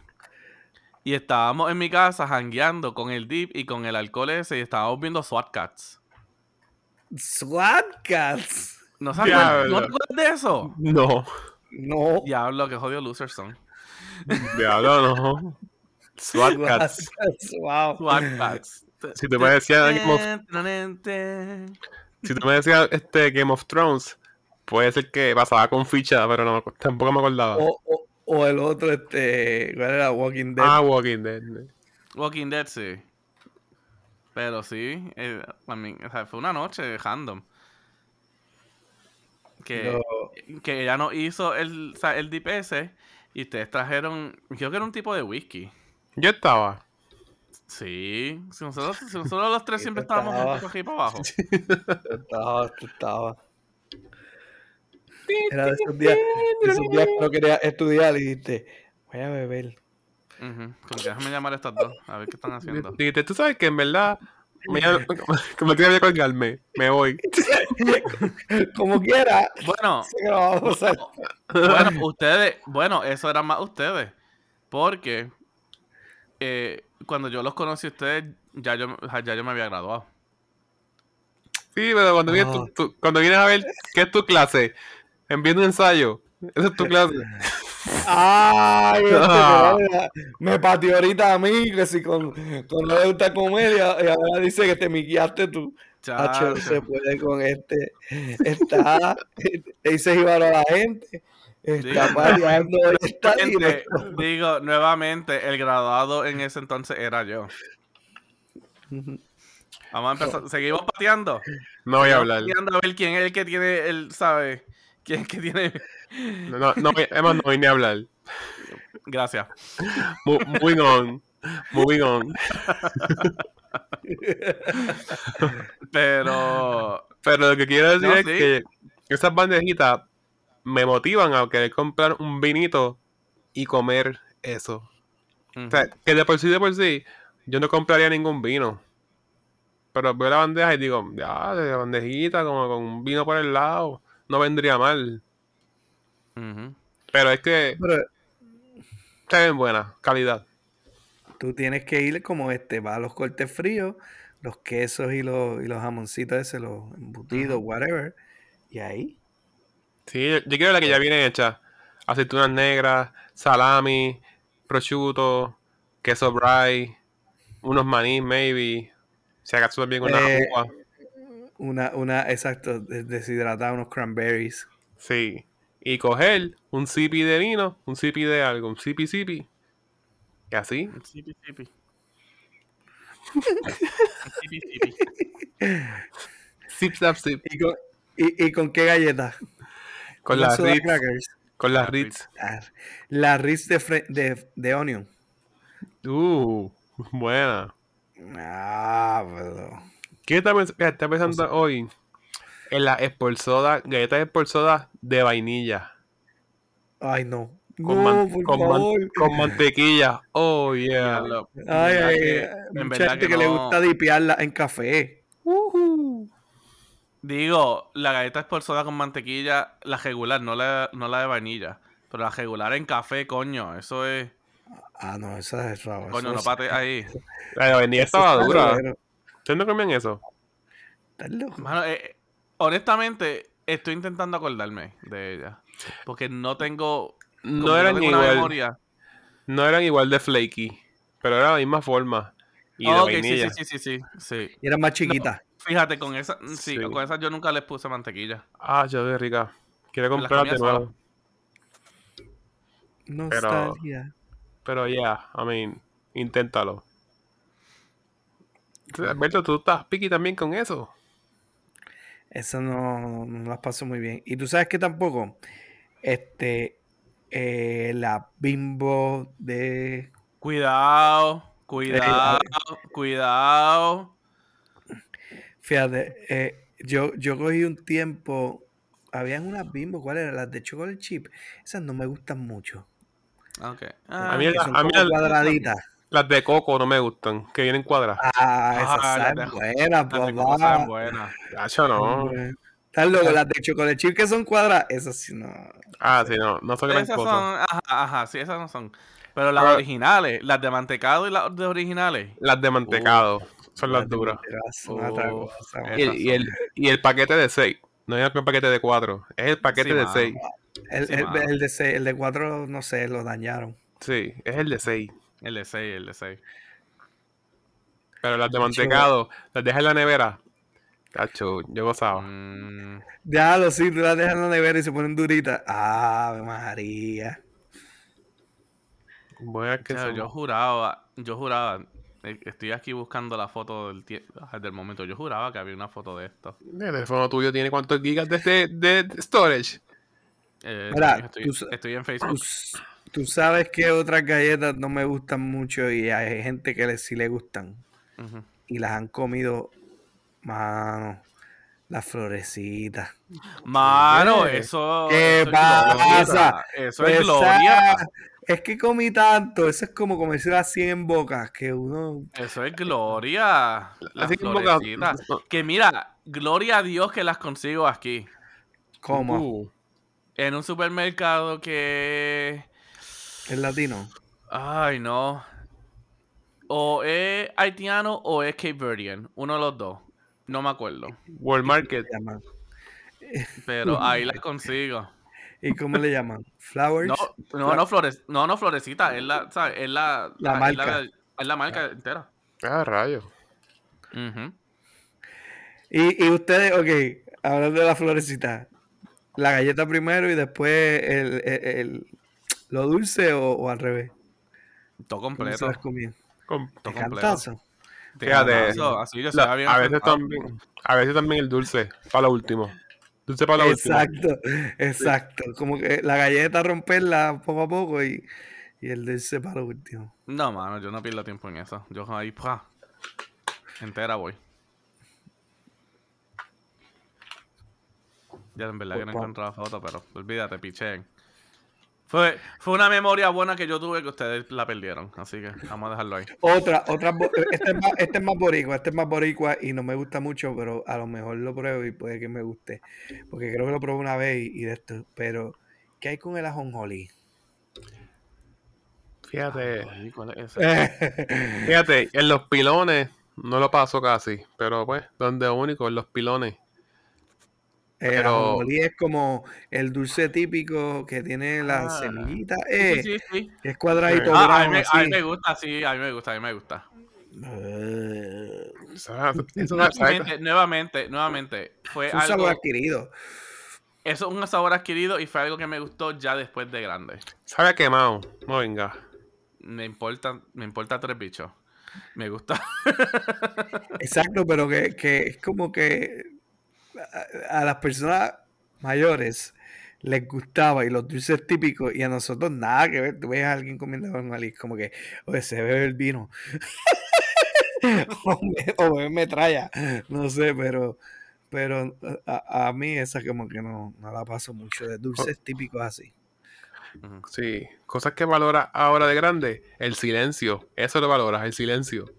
S4: Y estábamos en mi casa jangueando con el dip y con el alcohol ese y estábamos viendo SWAT Cats.
S1: SWAT Cats.
S4: ¿No, se acuerdan-
S2: Diablo.
S4: ¿No te acuerdas de eso?
S2: No.
S1: No.
S4: Diablo, que jodido losers son.
S2: Diablo, no. SWAT Cats.
S1: Wow.
S4: SWAT Cats.
S2: Si te me decías Game of, si tú me decías este Game of Thrones, puede ser que pasaba con ficha, pero no, tampoco me acordaba.
S1: O, o, o el otro, este. ¿Cuál era? Walking Dead.
S2: ah, Walking Dead.
S4: Walking Dead, sí. Pero sí, eh, I mean, o sea, fue una noche random. Que,
S1: No.
S4: que ella no hizo el, o sea, el dip ese y ustedes trajeron, creo que era un tipo de whisky.
S2: Yo estaba.
S4: Sí, si nosotros, si nosotros los tres siempre
S1: estaba.
S4: estábamos juntos aquí para abajo.
S1: Estaba, tú estaba. Era de esos días, de esos días que no quería estudiar y dijiste, voy a beber.
S4: Como que déjame llamar a estas dos, a ver qué están haciendo.
S2: Dijiste, tú sabes que en verdad, me, como que voy a colgarme, me voy.
S1: Como quiera,
S4: Bueno,
S1: sé que lo vamos a hacer.
S4: bueno, ustedes, bueno, eso era más ustedes. Porque eh, cuando yo los conocí a ustedes, ya yo, ya yo me había graduado.
S2: Sí, pero cuando vienes, tú-
S1: Ah.
S2: tú- cuando vienes a ver qué es tu clase, enviando un ensayo, esa es tu clase.
S1: Ay, este,
S2: Ah.
S1: me pateó ahorita a mí, que si con, con no le gusta comedia, y ahora dice que te miquiaste tú. Hacho, se puede con este. Está. Dice Jíbaro a la gente. Está pateando. Está
S4: Gente, digo, nuevamente, el graduado en ese entonces era yo. Vamos a empezar. ¿Seguimos pateando?
S2: No voy a hablar.
S4: pateando a ver quién es el que tiene el, ¿sabe? ¿Quién es el que tiene?
S2: No, no, no, voy- Emma, no vine a hablar.
S4: Gracias.
S2: Mo- moving on. Moving on.
S4: Pero,
S2: Pero lo que quiero decir
S4: No,
S2: es
S4: sí.
S2: que esas bandejitas me motivan a querer comprar un vinito y comer eso. O sea, que de por sí, de por sí, yo no compraría ningún vino. Pero veo la bandeja y digo, ya, de bandejita, como con un vino por el lado, no vendría mal. Pero es que
S1: Pero
S2: está bien buena, calidad.
S1: tú tienes que ir como este, va a los cortes fríos, los quesos y los, y los jamoncitos ese, los embutidos, whatever. Y ahí.
S2: Sí, yo, quiero la que ya viene hecha. Aceitunas negras, salami, prosciutto, queso brie, unos maní, maybe. Si acaso también una
S1: Eh,
S2: uva.
S1: Una, una, exacto, des- deshidratar unos cranberries.
S2: Sí. Y coger un sipi de vino, un sipi de algo, un sipi sipi. Y así.
S4: Sipi, sipi. Sipi, sipi.
S2: Sip, sap, sip.
S1: ¿Y con, y, y con qué galletas?
S2: Con las Ritz.
S1: crackers.
S2: Con las
S4: Las
S2: Ritz.
S1: Ah, La Ritz de, fre- de, de onion.
S2: Uh, buena.
S1: Ah, pero...
S2: ¿Qué está, está pensando hoy? En la Sport galletas Sport Soda de vainilla.
S1: Ay, no.
S2: Con,
S1: no,
S2: man-
S1: por
S2: con, man-
S1: favor.
S2: con mantequilla. Oh, yeah.
S1: Ay,
S4: en verdad
S1: ay,
S4: que-
S1: ay,
S4: en
S1: mucha
S4: verdad
S1: gente
S4: que
S1: que, le gusta dipearla en café.
S2: Ujú.
S4: Digo, la galleta expulsada con mantequilla, la regular, no la, no la de vainilla. Pero la regular en café, coño, eso es.
S1: Ah, no, esa es raro.
S4: Coño, no
S1: es-
S4: pate ahí.
S2: La de vainilla estaba
S1: está
S2: dura. ¿Ustedes no comían eso?
S1: ¿Estás loco?
S4: Mano, eh, honestamente, estoy intentando acordarme de ella. Porque no tengo.
S2: No eran
S4: tengo una
S2: igual.
S4: memoria.
S2: No eran igual de flaky. Pero era la misma forma. Y de
S4: Ah, ok, sí,
S2: vainilla.
S4: sí, sí, sí, sí, sí.
S1: Y era más chiquita.
S4: Fíjate, con esa, sí,
S2: Sí.
S4: con esa yo nunca les puse mantequilla.
S2: Ah, yo de rica. Quiero de
S4: sola.
S2: nuevo.
S1: Nostalgia.
S2: Pero yeah, I mean, inténtalo. Alberto, tú estás piqui también con eso.
S1: Eso no, no las paso muy bien. Y tú sabes que tampoco. Este. eh, la bimbo de.
S4: Cuidado, cuidado, cuidado.
S1: Fíjate, eh, yo, yo cogí un tiempo. Habían unas bimbo, ¿cuáles eran? Las de chocolate chip. Esas no me gustan mucho.
S4: Ok.
S2: A mí
S1: son
S2: a mí
S1: cuadraditas.
S2: Las de coco no me gustan, que vienen cuadradas.
S1: Ah, esas
S4: Ah,
S1: saben
S4: de-
S1: buenas, papá.
S4: buenas.
S2: Hacho, no.
S1: Estás loco, las de chocolate chip que son cuadradas, esas sí no.
S2: Ah, sí, no, no son gran
S4: Esas
S2: cosa.
S4: son, ajá, ajá, sí, esas no son. Pero las
S2: Pero-
S4: originales, las de mantecado y las de originales.
S2: Las de mantecado son las duras.
S1: Son cosa.
S4: eh.
S2: Y el, y, el, y el paquete de 6. No es el paquete de 4. Es el paquete
S4: Sí,
S2: de
S4: mano.
S2: 6.
S1: El,
S4: Sí,
S1: el-
S4: mano.
S1: el de seis- el de cuatro, no sé, lo dañaron.
S2: Sí, es el de 6.
S4: El de 6, el de 6.
S2: Pero las de mantecado, las dejas en la nevera. Cacho, yo gozaba.
S4: Mm,
S1: Déjalo, sí, tú las dejas en la nevera y se ponen duritas. Ave María.
S2: Buenas que
S4: Claro,
S2: son.
S4: yo juraba, yo juraba, eh, estoy aquí buscando la foto del, ah, del momento, yo juraba que había una foto de esto.
S2: El teléfono tuyo tiene cuántos gigas de, este- de storage.
S4: Eh,
S1: Mira,
S4: estoy,
S1: tú
S4: en
S1: Tú,
S4: Facebook.
S1: s- tú sabes que otras galletas no me gustan mucho y hay gente que le, sí le gustan y las han comido, mano, las florecitas.
S4: Mano,
S2: ¿Qué?
S4: eso,
S1: ¿Qué
S4: eso es
S1: pasa?
S4: Eso es
S1: Pues,
S4: gloria.
S1: Es que comí tanto, eso es como comerse las 100 en bocas, que uno...
S4: Eso es gloria. Las florecitas. Que mira, gloria a Dios que las consigo aquí.
S1: ¿Cómo?
S2: Uh,
S4: En un supermercado que.
S1: ¿Es latino?
S4: Ay, no. O es haitiano o es Cape Verdean. Uno de los dos. No me acuerdo.
S2: World Market.
S4: Pero ahí las consigo.
S1: ¿Y cómo le llaman? ¿Flowers?
S4: No, no, no, flores, no, no, florecita. Es la, ¿sabes? Es la,
S1: La
S4: es
S1: marca.
S4: es la marca entera.
S2: Ah, rayos.
S4: Ujú.
S1: Y, y ustedes, ok, hablando de la florecita, la galleta primero y después el, el- el- lo dulce o, o al revés.
S4: Todo
S1: ¿Cómo se
S4: completo.
S1: las?
S2: Com-
S1: ¿De
S4: Todo completo.
S2: Fíjate,
S4: Así yo
S2: la-
S4: sabía bien
S2: a veces también, a veces también el dulce, para lo último. Dulce para lo último.
S1: Exacto, exacto. Como que la galleta romperla poco a poco y, y el dulce para lo último.
S4: No, mano, yo no pierdo tiempo en eso. Yo ahí, ¡pua! entera voy. Ya en verdad que no
S1: pa-
S4: encontré la foto, pero olvídate, picheen. Fue, fue una memoria buena que yo tuve que ustedes la perdieron. Así que vamos a dejarlo ahí.
S1: Otra, otra, bo- este es, más, este es más boricua, este es más boricua y no me gusta mucho, pero a lo mejor lo pruebo y puede que me guste. Porque creo que lo probé una vez y, y de esto. Pero, ¿qué hay con el ajonjolí?
S2: Fíjate,
S4: Ay, ¿cuál es ese?
S2: fíjate, en los pilones no lo paso casi, pero pues, donde único, en los pilones.
S1: El
S2: Pero-
S1: ajonjolí es como el dulce típico que tiene la
S4: Ah.
S1: semillita,
S4: Sí,
S1: eh,
S4: sí, sí.
S1: que es cuadradito
S4: Ah, a,
S1: brown,
S4: mí, me- a
S1: así.
S4: mí me gusta, sí, a mí me gusta, a mí me gusta.
S1: Eh,
S4: nuevamente, nuevamente, fue
S1: es un
S4: algo,
S1: sabor adquirido.
S4: eso es un sabor adquirido y fue algo que me gustó ya después de grande.
S2: Sabe a quemado. No venga.
S4: Me importa, me importa tres bichos. Me gusta.
S1: Exacto, pero que, que es como que a, a las personas mayores les gustaba y los dulces típicos y a nosotros nada que ver. Tú ves a alguien comiendo ajonjolí, como que, oye, se bebe el vino. o, me, o bebe metralla, no sé, pero pero a, a mí esa como que no, no la paso mucho de dulces típicos así.
S2: Sí, cosas que valora ahora de grande, el silencio. Eso lo valoras, el silencio.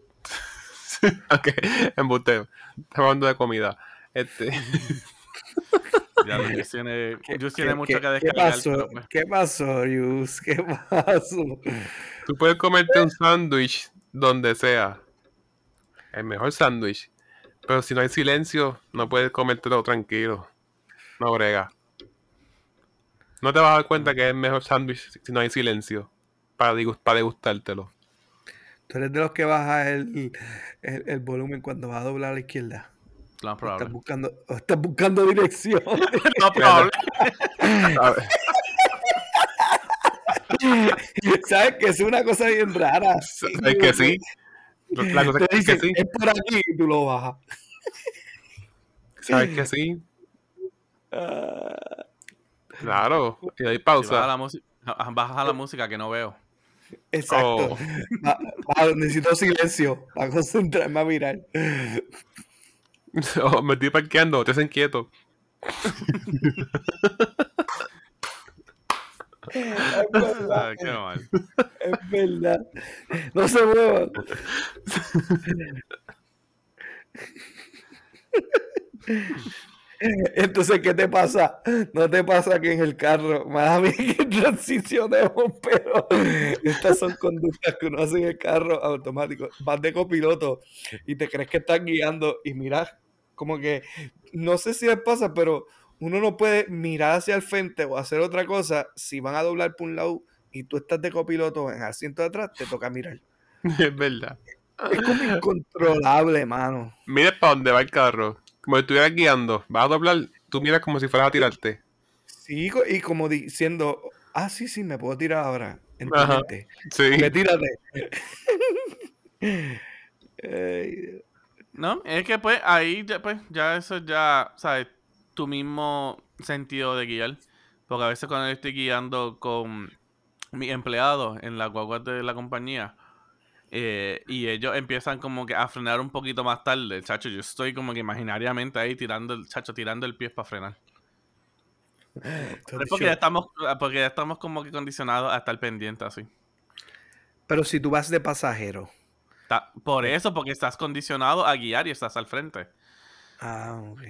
S2: ok, embuste. Estamos hablando de comida. Este,
S4: Ya, Luis tiene,
S1: ¿Qué, qué-
S4: mucho
S1: qué-
S4: que
S1: qué
S4: descargar.
S1: pasó?
S4: pero pues,
S1: ¿Qué pasó, Yus? ¿Qué pasó?
S2: tú puedes comerte un sándwich donde sea. El mejor sándwich. Pero si no hay silencio, no puedes comértelo tranquilo. No brega. No te vas a dar cuenta que es el mejor sándwich si no hay silencio. Para, para degustártelo.
S1: Tú eres de los que baja el, el, el volumen cuando va a doblar a la izquierda.
S4: Lo más
S1: O estás
S4: probable.
S1: buscando, estás buscando dirección.
S4: Lo probable.
S2: ¿Sabes?
S1: ¿Sabes que es una cosa bien rara?
S2: ¿Sabes que sí? La cosa que
S1: dicen,
S2: sí.
S1: es por aquí y tú lo bajas.
S2: ¿Sabes que sí?
S1: Ah,
S2: Claro. Y ahí
S4: Si baja
S2: pausa.
S4: la música, baja la música que no veo.
S1: exacto.
S2: Oh.
S1: Va- va- necesito silencio para concentrarme a mirar.
S2: Oh, me estoy parqueando, te hacen quieto.
S1: Es verdad,
S4: qué mal.
S1: es verdad. No se muevan. Entonces, ¿qué te pasa? No te pasa que en el carro, mala mía que transicionemos, pero estas son conductas que uno hace en el carro automático. Vas de copiloto y te crees que estás guiando y miras como que, no sé si les pasa, pero uno no puede mirar hacia el frente o hacer otra cosa si van a doblar por un lado y tú estás de copiloto en el asiento de atrás, te toca mirar.
S2: Es verdad.
S1: Es como incontrolable, mano.
S2: Mira para dónde va el carro. Como si estuvieras guiando. Vas a doblar, tú miras como si fueras a tirarte.
S1: Sí, y como diciendo, ah, sí, sí, me puedo tirar ahora. En tu
S2: Ajá.
S1: mente.
S2: Sí.
S1: Que tírate. Ay,
S4: No, es que pues ahí ya, pues, ya eso ya, ¿sabes? Tu mismo sentido de guiar. Porque a veces cuando yo estoy guiando con mis empleados en la guagua de la compañía eh, y ellos empiezan como que a frenar un poquito más tarde, chacho, yo estoy como que imaginariamente ahí tirando el, chacho, tirando el pie para frenar. Pero
S1: es
S4: porque ya estamos, porque ya estamos como que condicionados a estar pendientes así.
S1: Pero si tú vas de pasajero.
S4: Por eso, porque estás condicionado a guiar y estás al frente.
S1: Ah, ok.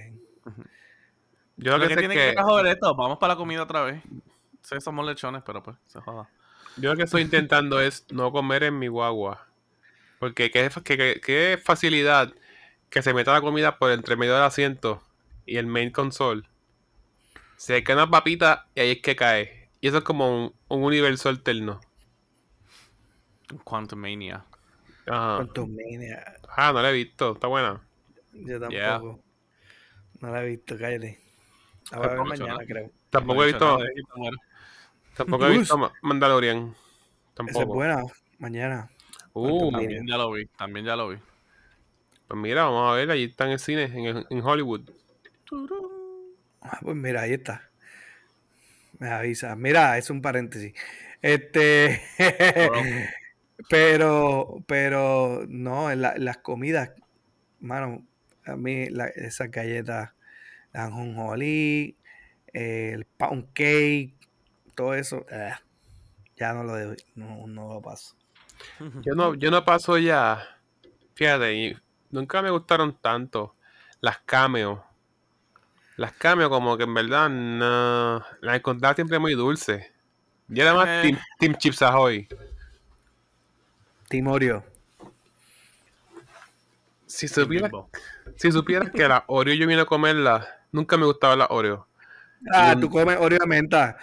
S2: Yo lo
S4: Lo
S2: que
S4: que tiene
S2: que,
S4: que joder esto, vamos para la comida otra vez. Sí, somos lechones, pero pues, se joda.
S2: yo lo que estoy intentando es no comer en mi guagua. Porque qué, qué- qué- qué facilidad que se meta la comida por entre medio del asiento y el main console. Se cae una papita y ahí es que cae. Y eso es como un, un universo alterno.
S4: Quantum Mania.
S2: Ajá. Ah, no la he visto. Está buena.
S1: Yo tampoco.
S4: Yeah.
S1: No la he visto, cállate. La voy a ver
S4: Tampoco,
S1: mañana,
S4: ¿no?
S1: creo.
S2: Tampoco he visto, tampoco he visto Ma- Mandalorian.
S1: Esa es
S2: Tampoco.
S1: buena. Mañana.
S2: Uh,
S4: También ya lo vi, también ya lo vi.
S2: pues mira, vamos a ver, allí está en el cine, en, el- en Hollywood.
S1: Ah, pues mira, ahí está. Me avisa. Mira, es un paréntesis. Este. pero, pero, no, en la- las comidas, mano, a mí la- esas galletas, la ajonjolí, el pound cake, todo eso, eh, ya no lo doy, no, no lo paso.
S2: Yo no, yo no paso ya. Fíjate, y nunca me gustaron tanto las cameos. Las cameos como que en verdad no. Las encontraba siempre muy dulces. Yo era más
S4: Eh.
S2: team, team Chips Ahoy.
S1: Timorio,
S2: Si supieras,
S4: Bimbo.
S2: si supieras que la Oreo yo vine a comerla, nunca me gustaba la Oreo.
S1: ah, tú comes Oreo de menta.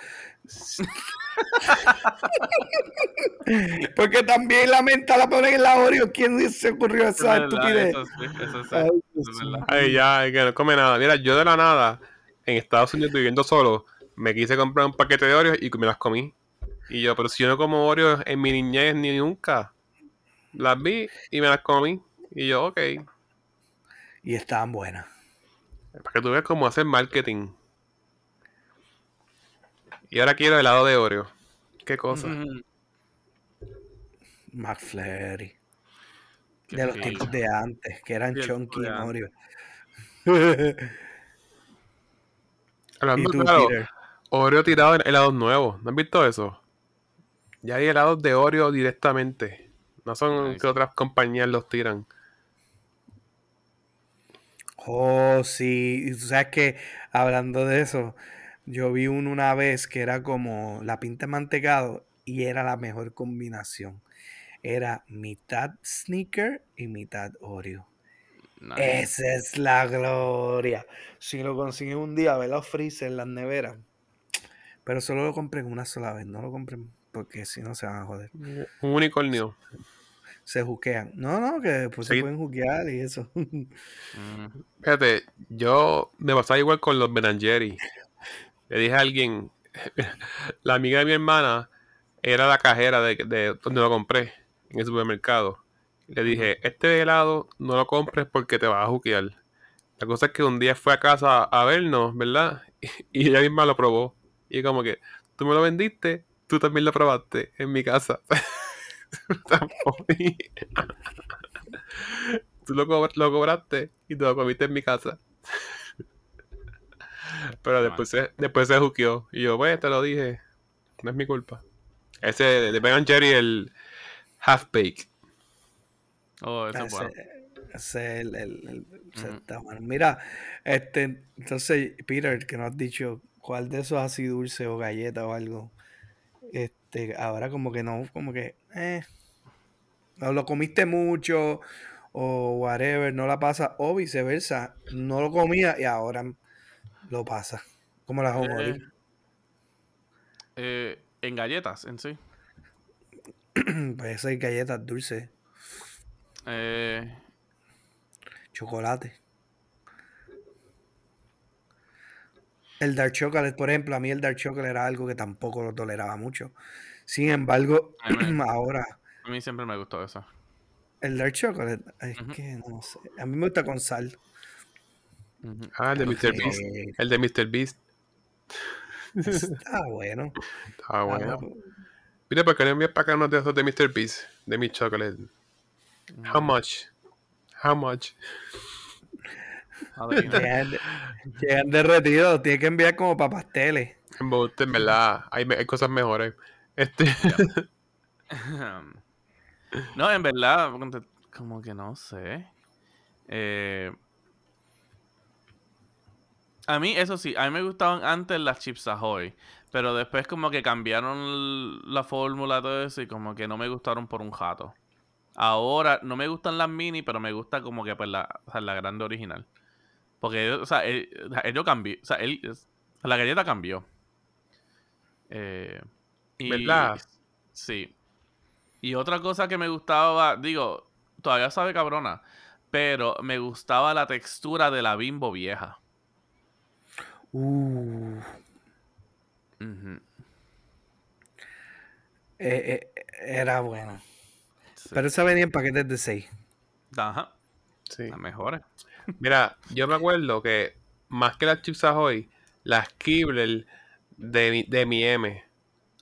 S1: Porque también la menta la ponen en la Oreo. ¿Quién se ocurrió
S4: Es
S1: esa
S4: verdad,
S1: estupidez?
S4: Eso sí, eso sí,
S1: Ay,
S4: eso
S1: Dios
S4: es verdad.
S2: Ay, ya, que no come nada. Mira, yo de la nada, en Estados Unidos viviendo solo, me quise comprar un paquete de Oreos y me las comí. Y yo, pero si yo no como Oreos en mi niñez ni nunca. Las vi y me las comí. Y yo, ok.
S1: Y estaban buenas.
S2: Para que tú veas cómo hacer marketing. Y ahora quiero helado de Oreo. Qué cosa.
S1: McFlurry.
S4: Qué
S1: De los
S4: rico.
S1: tipos de antes, que eran chunky y. Oreo. ¿Y
S2: Hablando
S1: tú,
S2: claro,
S1: Peter?
S2: Oreo tirado en helados nuevos. ¿No has visto eso? Ya hay helados de Oreo directamente. No son
S4: Nice.
S2: que otras compañías los tiran.
S1: Oh, sí. Y tú sabes que, hablando de eso, yo vi uno una vez que era como la pinta de mantecado y era la mejor combinación. Era mitad sneaker y mitad Oreo.
S4: Nice.
S1: Esa es la gloria. Si lo consigues un día, ve los freezer en las neveras. Pero solo lo compren una sola vez, no lo compren porque si no se van a joder.
S2: Un unicornio.
S1: Se juquean. No, no, que después se
S2: Sí.
S1: pueden juquear y eso.
S4: Mm.
S2: Fíjate, yo me pasaba igual con los Ben Jerry. Le dije a alguien, la amiga de mi hermana era la cajera de, de donde lo compré, en el supermercado. Le dije, este helado no lo compres porque te vas a juquear. La cosa es que un día fue a casa a vernos, ¿verdad? Y ella misma lo probó. Y como que, tú me lo vendiste, tú también lo probaste en mi casa. Tú lo, cobr- lo cobraste y te lo comiste en mi casa. Pero después se, después se juqueó. Y yo, pues, te lo dije. No es mi culpa. Ese de, de Ben Jerry, el half bake.
S4: Oh, eso es
S1: Ese,
S4: bueno.
S1: ese es el, el- el-. Mira, este, entonces, Peter, que nos has dicho, ¿cuál de esos así dulce o galleta o algo? Este, ahora como que no, como que, eh, o lo comiste mucho o whatever, no la pasa, o viceversa, no lo comía y ahora lo pasa. Como la
S4: Eh,
S1: homo
S4: eh, en galletas en sí.
S1: Pues esas galletas dulces,
S4: Eh,
S1: chocolate. El dark chocolate, por ejemplo, a mí el dark chocolate era algo que tampoco lo toleraba mucho. Sin embargo,
S4: A me-
S1: ahora
S4: a mí siempre me gustó eso.
S1: el dark chocolate, es que no sé, a mí me gusta con sal.
S2: Ah, el de Mr. Beast. El de Mr. Beast.
S1: está bueno.
S2: Estaba
S1: Ah,
S2: bueno.
S1: no,
S2: Mira, ¿por qué no envías para acá unos de esos de Mr. Beast? De mi chocolate. How much? How much?
S1: Llegan, de- llegan derretidos, tiene que enviar como para pasteles.
S2: En verdad. Hay, cosas mejores. Este.
S4: no, en verdad, como que no sé. Eh, a mí, eso sí, a mí me gustaban antes las Chips Ahoy, pero después como que cambiaron la fórmula, todo eso, y como que no me gustaron por un jato. Ahora, no me gustan las mini, pero me gusta como que pues la, o sea, la grande original. Porque, o sea, él, ello cambió, o sea, él, la galleta cambió. Eh, y,
S2: ¿Verdad?
S4: Sí. Y otra cosa que me gustaba, digo, todavía sabe cabrona, pero me gustaba la textura de la bimbo vieja.
S1: Uh, eh, eh, era buena.
S4: sí.
S1: Pero esa venía en paquetes de 6.
S4: Ajá,
S2: Sí.
S4: las mejores.
S2: Mira, yo me acuerdo que más que las chips Ahoy, las Kibble de, mi- de mi M.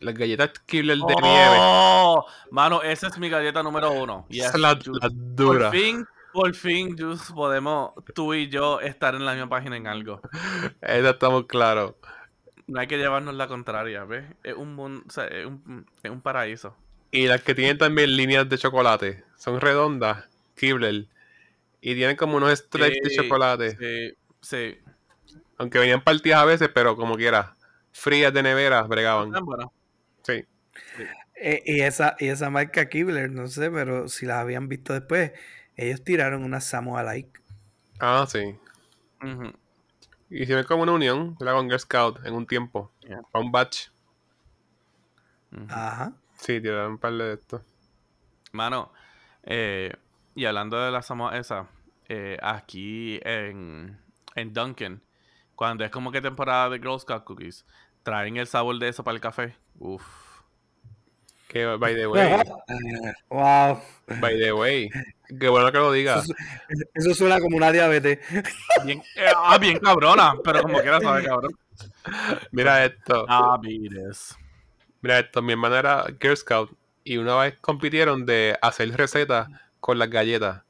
S2: Las galletas Kibble de mi M.
S4: ¡Oh! Mano, esa es mi galleta número uno. Yes,
S2: son las,
S4: Juice.
S2: las
S4: Por fin, por fin, Juice, podemos tú y yo estar en la misma página en algo.
S2: Esas estamos claros.
S4: No hay que llevarnos la contraria, ¿ves? Es un, o sea, es un, es un paraíso.
S2: Y las que tienen también líneas de chocolate. Son redondas, Kibble. Y tienen como unos stripes de
S4: Sí,
S2: chocolate.
S4: Sí, sí.
S2: Aunque venían partidas a veces, pero como quiera. Frías de nevera, bregaban.
S4: Buenas.
S2: Sí.
S1: Eh, y, esa, y esa marca Kibler, no sé, pero si las habían visto después, ellos tiraron una Samoa Like.
S2: Ah, sí.
S4: Ujú.
S2: Hicieron como una unión, la con Girl Scout en un tiempo.
S4: Yeah.
S2: Para un batch.
S1: Ajá.
S2: Sí, tiraron un par de estos.
S4: Mano, eh, y hablando de la Samoa esa, eh, aquí en, en Dunkin', cuando es como que temporada de Girl Scout Cookies, traen el sabor de eso para el café. Uf.
S2: Que, by the way,
S1: wow.
S2: by the way. Qué bueno que lo digas.
S1: Eso, eso suena como una diabetes.
S4: Bien, eh, ah, bien cabrona, pero como quiera sabe cabrón.
S2: Mira esto. Mira esto. Mi hermana era Girl Scout. Y una vez compitieron de hacer recetas con las galletas.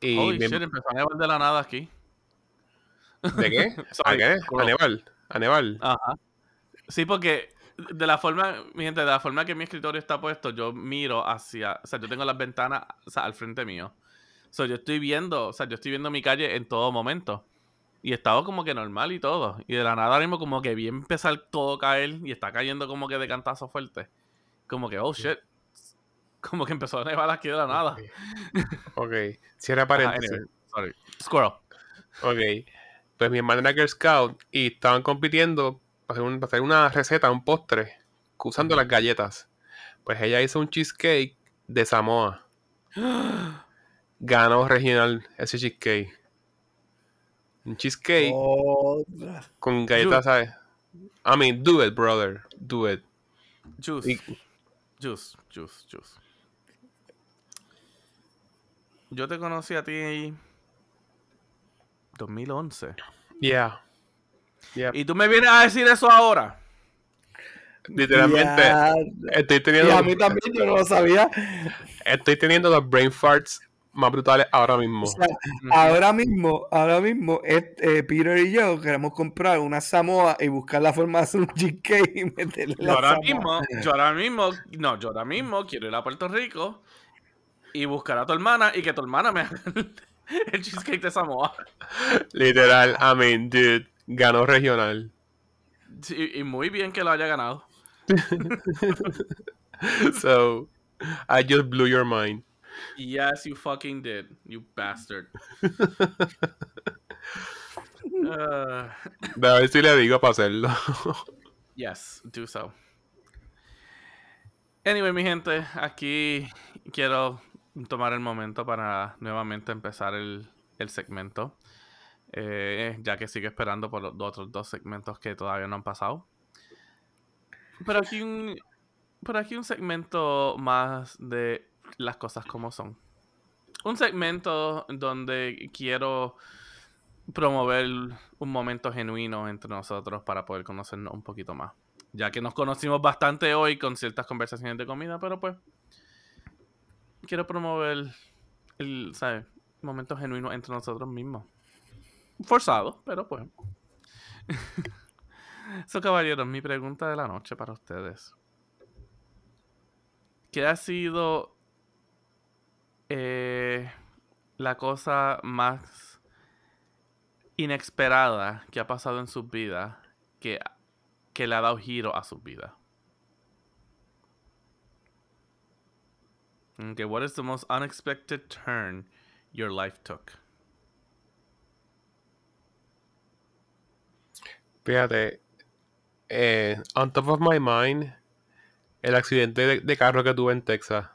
S2: Y
S4: Holy shit, empezó a nevar de la nada aquí.
S2: ¿De qué? ¿A qué? A nevar. A nevar.
S4: Ajá. Sí, porque de la forma, mi gente, de la forma que mi escritorio está puesto, yo miro hacia, o sea, yo tengo las ventanas o sea, al frente mío. So, yo estoy viendo, o sea, yo estoy viendo mi calle en todo momento. Y estaba como que normal y todo. Y de la nada ahora mismo como que vi empezar todo a caer y está cayendo como que de cantazo fuerte. Como que, oh shit. Como que empezó a nevar aquí de la nada.
S2: Ok. Cierra paréntesis.
S4: sorry. Squirrel.
S2: Ok. Pues mi hermana era Girl Scout y estaban compitiendo para hacer, un- para hacer una receta, un postre, usando las galletas. Pues ella hizo un cheesecake de Samoa. Ganó regional ese cheesecake. Un cheesecake con galletas, ¿sabes? I mean, do it, brother. Do it.
S4: Juice.
S2: Y-
S4: Juice, juice, juice. Yo te conocí a ti 2011.
S2: Yeah. Yeah.
S4: Y tú me vienes a decir eso ahora.
S2: Literalmente, estoy
S1: Y
S2: teniendo,
S1: a mí también, yo no lo sabía.
S2: estoy teniendo los brain farts más brutales ahora mismo.
S1: O sea, ahora mismo, ahora mismo, eh, Peter y yo queremos comprar una Samoa y buscar la forma de hacer un cheesecake y meterle
S4: Yo
S1: la
S4: ahora
S1: Samoa.
S4: mismo, yo ahora mismo, no, yo ahora mismo quiero ir a Puerto Rico y buscar a tu hermana y que tu hermana me haga el, cheesecake de Samoa.
S2: Literal, I mean, dude, ganó regional.
S4: Sí, y muy bien que lo haya ganado.
S2: So, I just blew your mind.
S4: Yes, you fucking did, you bastard. Uh,
S2: De a ver si le digo para hacerlo.
S4: yes, do so. Anyway, mi gente, aquí quiero tomar el momento para nuevamente empezar el, el segmento. eh, ya que sigo esperando por los otros dos segmentos que todavía no han pasado. Pero aquí un, pero aquí un segmento más de las cosas como son. Un segmento donde quiero promover un momento genuino entre nosotros para poder conocernos un poquito más. Ya que nos conocimos bastante hoy con ciertas conversaciones de comida, pero pues quiero promover el, ¿sabes? Momento genuino entre nosotros mismos. Forzado, pero pues. So, caballeros, mi pregunta de la noche para ustedes. ¿Qué ha sido eh, la cosa más inesperada que ha pasado en sus vidas que, que le ha dado giro a sus vidas? Okay, what is the most unexpected turn your life took?
S2: Fíjate, eh, on top of my mind, el accidente de, de carro que tuve en Texas.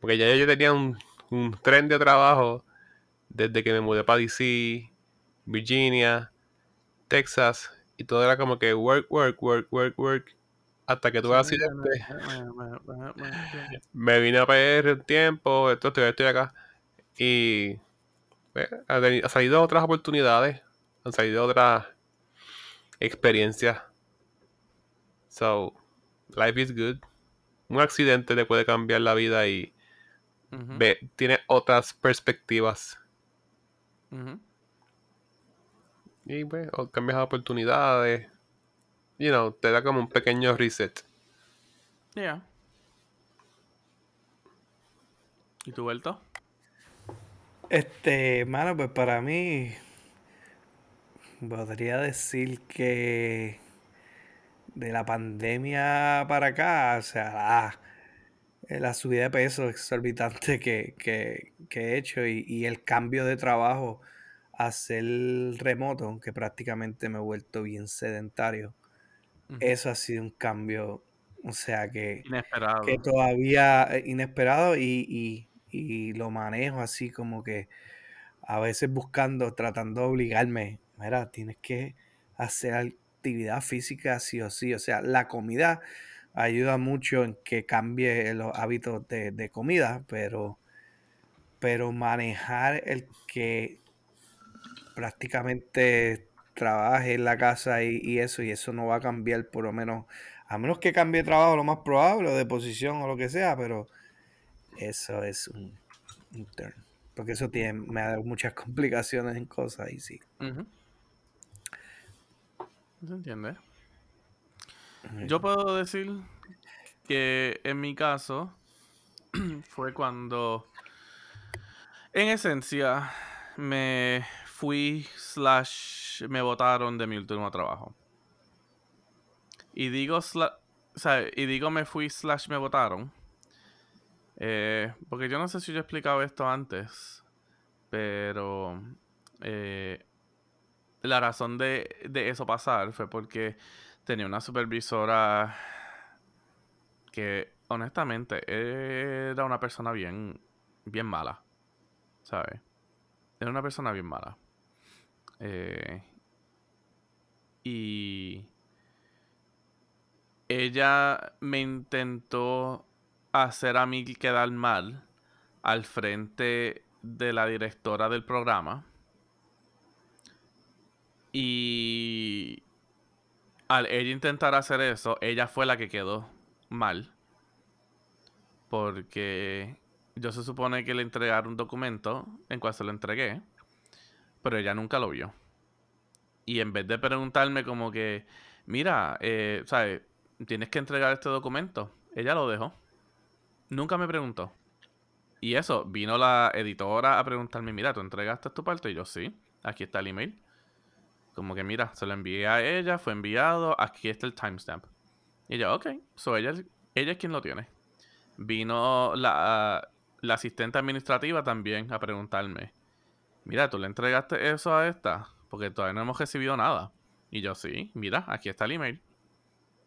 S2: Porque ya yo tenía un, un tren de trabajo desde que me mudé para DC, Virginia, Texas, y todo era como que work, work, work, work, work. Hasta que tuve accidente. me vine a PR un tiempo, esto estoy, estoy acá. Y pues, ha, teni- ha salido otras oportunidades, han salido otras experiencias. So, life is good. Un accidente te puede cambiar la vida y ve, tiene otras perspectivas. Y pues, cambias oportunidades. You know, te da como un pequeño reset.
S4: Yeah. ¿Y tu vuelto?
S1: Este, mano, pues para mí podría decir que de la pandemia para acá, o sea, la, eh, la subida de peso exorbitante que, que, que he hecho y, y el cambio de trabajo a ser remoto, que prácticamente me he vuelto bien sedentario, Eso ha sido un cambio, o sea, que
S4: Inesperado.
S1: que todavía eh, inesperado y, y- y lo manejo así como que a veces buscando, tratando de obligarme, mira, tienes que hacer actividad física sí o sí, o sea, la comida ayuda mucho en que cambie los hábitos de, de comida, pero, pero manejar el que prácticamente trabaje en la casa y, y eso, y eso no va a cambiar por lo menos, a menos que cambie de trabajo lo más probable, o de posición o lo que sea, pero eso es un, un turn. Porque eso tiene, me ha dado muchas complicaciones en cosas y sí.
S4: Ujú. ¿Se entiende? Yo puedo decir que en mi caso fue cuando En esencia, me fui slash me votaron de mi último trabajo. Y digo sla- o sea, y digo me fui slash me votaron. eh, porque yo no sé si yo he explicado esto antes. Pero eh, la razón de, de eso pasar fue porque tenía una supervisora que honestamente era una persona bien, bien mala. ¿Sabes? Era una persona bien mala. Eh, y ella me intentó hacer a mí quedar mal al frente de la directora del programa. Y al ella intentar hacer eso, ella fue la que quedó mal. Porque yo se supone que le entregaron un documento en cual se lo entregué, pero ella nunca lo vio. Y en vez de preguntarme como que, mira, eh, ¿sabes? Tienes que entregar este documento. Ella lo dejó. Nunca me preguntó. Y eso, vino la editora a preguntarme, mira, ¿tú entregaste tu parte? Y yo, sí, aquí está el email. Como que, mira, se lo envié a ella, fue enviado, aquí está el timestamp. Y yo, ok, so ella, ella es quien lo tiene. Vino la, la asistente administrativa también a preguntarme, mira, ¿tú le entregaste eso a esta? Porque todavía no hemos recibido nada. Y yo, sí, mira, aquí está el email.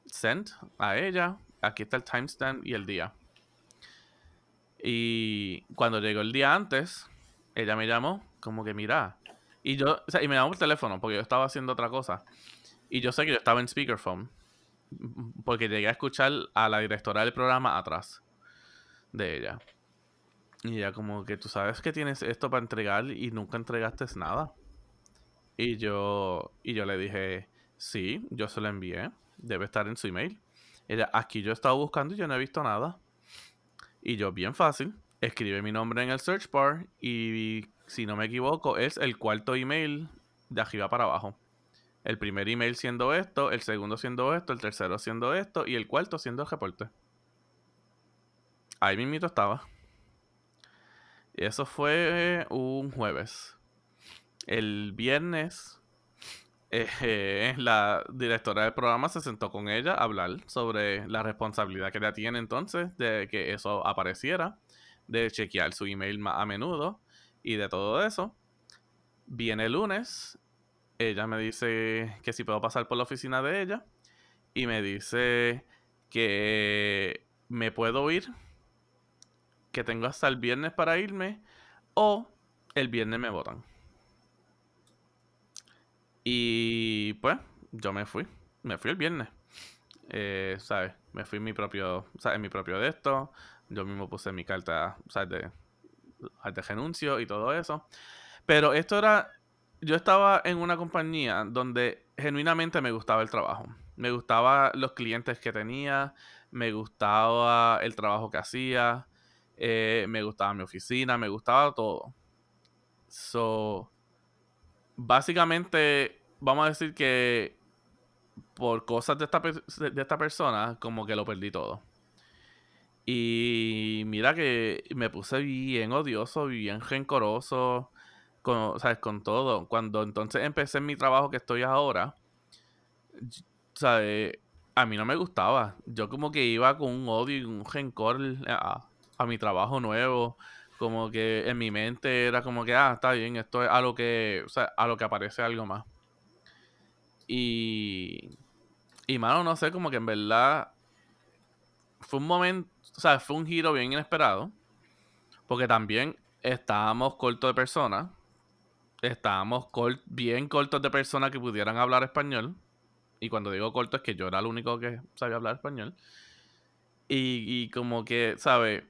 S4: Sent a ella, aquí está el timestamp y el día. Y cuando llegó el día antes, ella me llamó, como que mira. Y yo, o sea, y me llamó por teléfono, porque yo estaba haciendo otra cosa. Y yo sé que yo estaba en speakerphone. Porque llegué a escuchar a la directora del programa atrás de ella. Y ella como que tú sabes que tienes esto para entregar y nunca entregaste nada. Y yo, y yo le dije, sí, yo se lo envié. Debe estar en su email. Ella, aquí yo he estado buscando y yo no he visto nada. Y yo, bien fácil, escribe mi nombre en el search bar y si no me equivoco es el cuarto email de arriba para abajo. El primer email siendo esto, el segundo siendo esto, el tercero siendo esto y el cuarto siendo el reporte. Ahí mismito estaba. Eso fue un jueves. El viernes, eh, la directora del programa se sentó con ella a hablar sobre la responsabilidad que ella tiene entonces de que eso apareciera, de chequear su email a menudo y de todo eso. Viene el lunes, ella me dice que si puedo pasar por la oficina de ella y me dice que me puedo ir, que tengo hasta el viernes para irme o el viernes me votan. Y pues yo me fui, me fui el viernes. Eh, ¿Sabes? Me fui mi propio, ¿sabes? Mi propio de esto. Yo mismo puse mi carta, ¿sabes? De, de renuncio y todo eso. Pero esto era, yo estaba en una compañía donde genuinamente me gustaba el trabajo. Me gustaba los clientes que tenía, me gustaba el trabajo que hacía, eh, me gustaba mi oficina, me gustaba todo. So, básicamente, vamos a decir que por cosas de esta, de esta persona, como que lo perdí todo. Y mira que me puse bien odioso, bien rencoroso, con, ¿sabes? Con todo. Cuando entonces empecé mi trabajo que estoy ahora, ¿sabes? A mí no me gustaba. Yo como que iba con un odio y un rencor a, a mi trabajo nuevo. Como que en mi mente era como que, ah, está bien, esto es a lo que, o sea, a lo que aparece algo más. Y, y mano, no sé, como que en verdad fue un momento, o sea, fue un giro bien inesperado. Porque también estábamos cortos de personas. Estábamos cort- bien cortos de personas que pudieran hablar español. Y cuando digo corto es que yo era el único que sabía hablar español. Y, y como que, ¿sabes?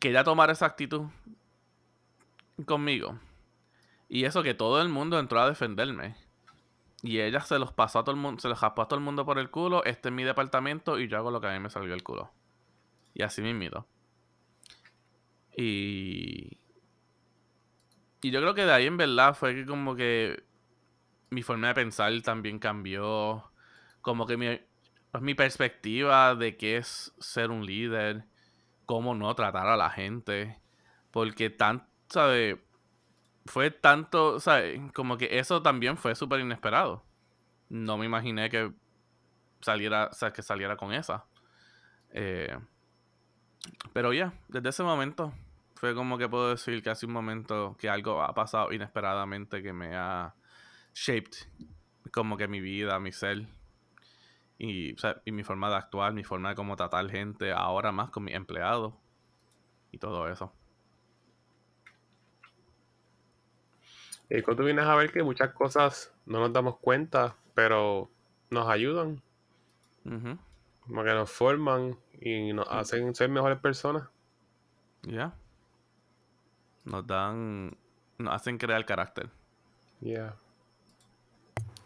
S4: Que ella tomara esa actitud conmigo. Y eso que todo el mundo entró a defenderme. Y ella se los pasó a todo el mundo, se los raspó a todo el mundo por el culo. Este es mi departamento y yo hago lo que a mí me salió el culo. Y así mismito. Y. Y yo creo que de ahí en verdad fue que como que mi forma de pensar también cambió. Como que mi, mi perspectiva de qué es ser un líder, cómo no tratar a la gente. Porque tan, ¿sabes? Fue tanto, ¿sabes? Como que eso también fue súper inesperado. No me imaginé que saliera, que saliera con esa. Eh, pero ya, desde ese momento fue como que puedo decir que hace un momento que algo ha pasado inesperadamente que me ha shaped como que mi vida, mi ser y, o sea, y mi forma de actuar, mi forma de cómo tratar gente ahora más con mis empleados y todo eso.
S2: Y cuando vienes a ver que muchas cosas no nos damos cuenta, pero nos ayudan,
S4: Ujú,
S2: como que nos forman y nos hacen ser mejores personas.
S4: Ya. Nos dan. Nos hacen crear carácter
S2: Yeah.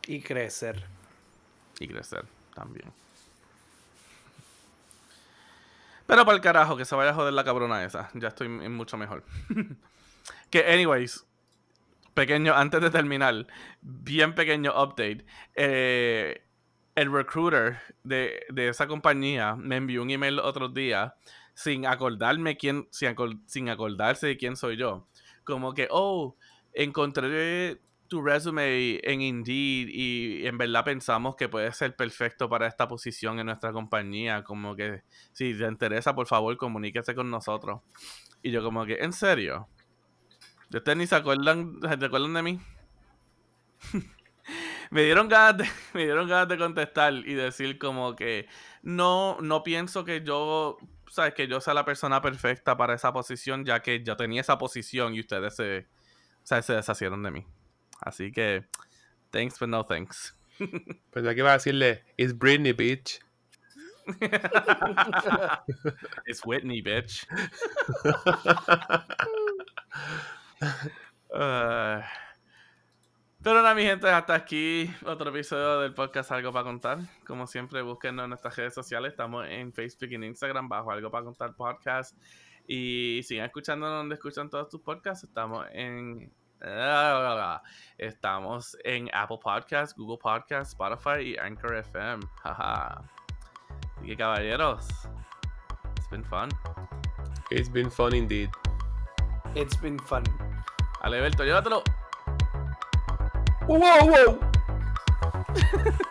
S3: Y crecer.
S4: y crecer también. Pero para el carajo, que se vaya a joder la cabrona esa. Ya estoy mucho mejor. que, anyways, pequeño, antes de terminar, bien pequeño update. Eh, el recruiter de, de esa compañía me envió un email otro día sin acordarme quién, sin acordarse de quién soy yo. Como que, oh, encontré tu resume en Indeed y en verdad pensamos que puede ser perfecto para esta posición en nuestra compañía. Como que, si te interesa, por favor, comuníquese con nosotros. Y yo como que, ¿en serio? ¿Ustedes ni se acuerdan, se acuerdan de mí? me dieron ganas de, me dieron ganas de contestar y decir como que no, no pienso que yo, sabes, que yo sea la persona perfecta para esa posición, ya que yo tenía esa posición y ustedes se, se deshacieron de mí. Así que, thanks but no thanks.
S2: Pensé que iba a decirle, it's Britney, bitch.
S4: It's Whitney, bitch. Pero nada, mi gente, hasta aquí otro episodio del podcast Algo para Contar. Como siempre, búsquenos en nuestras redes sociales. Estamos en Facebook y en Instagram bajo Algo para Contar Podcast. Y sigan escuchando donde escuchan todos tus podcasts. Estamos en... Estamos en Apple Podcasts, Google Podcasts, Spotify y Anchor FM. Jaja. Así que caballeros, it's been fun.
S2: It's been fun indeed.
S3: It's been fun.
S4: Aleberto, llévatelo.
S3: ¡Wow, wow!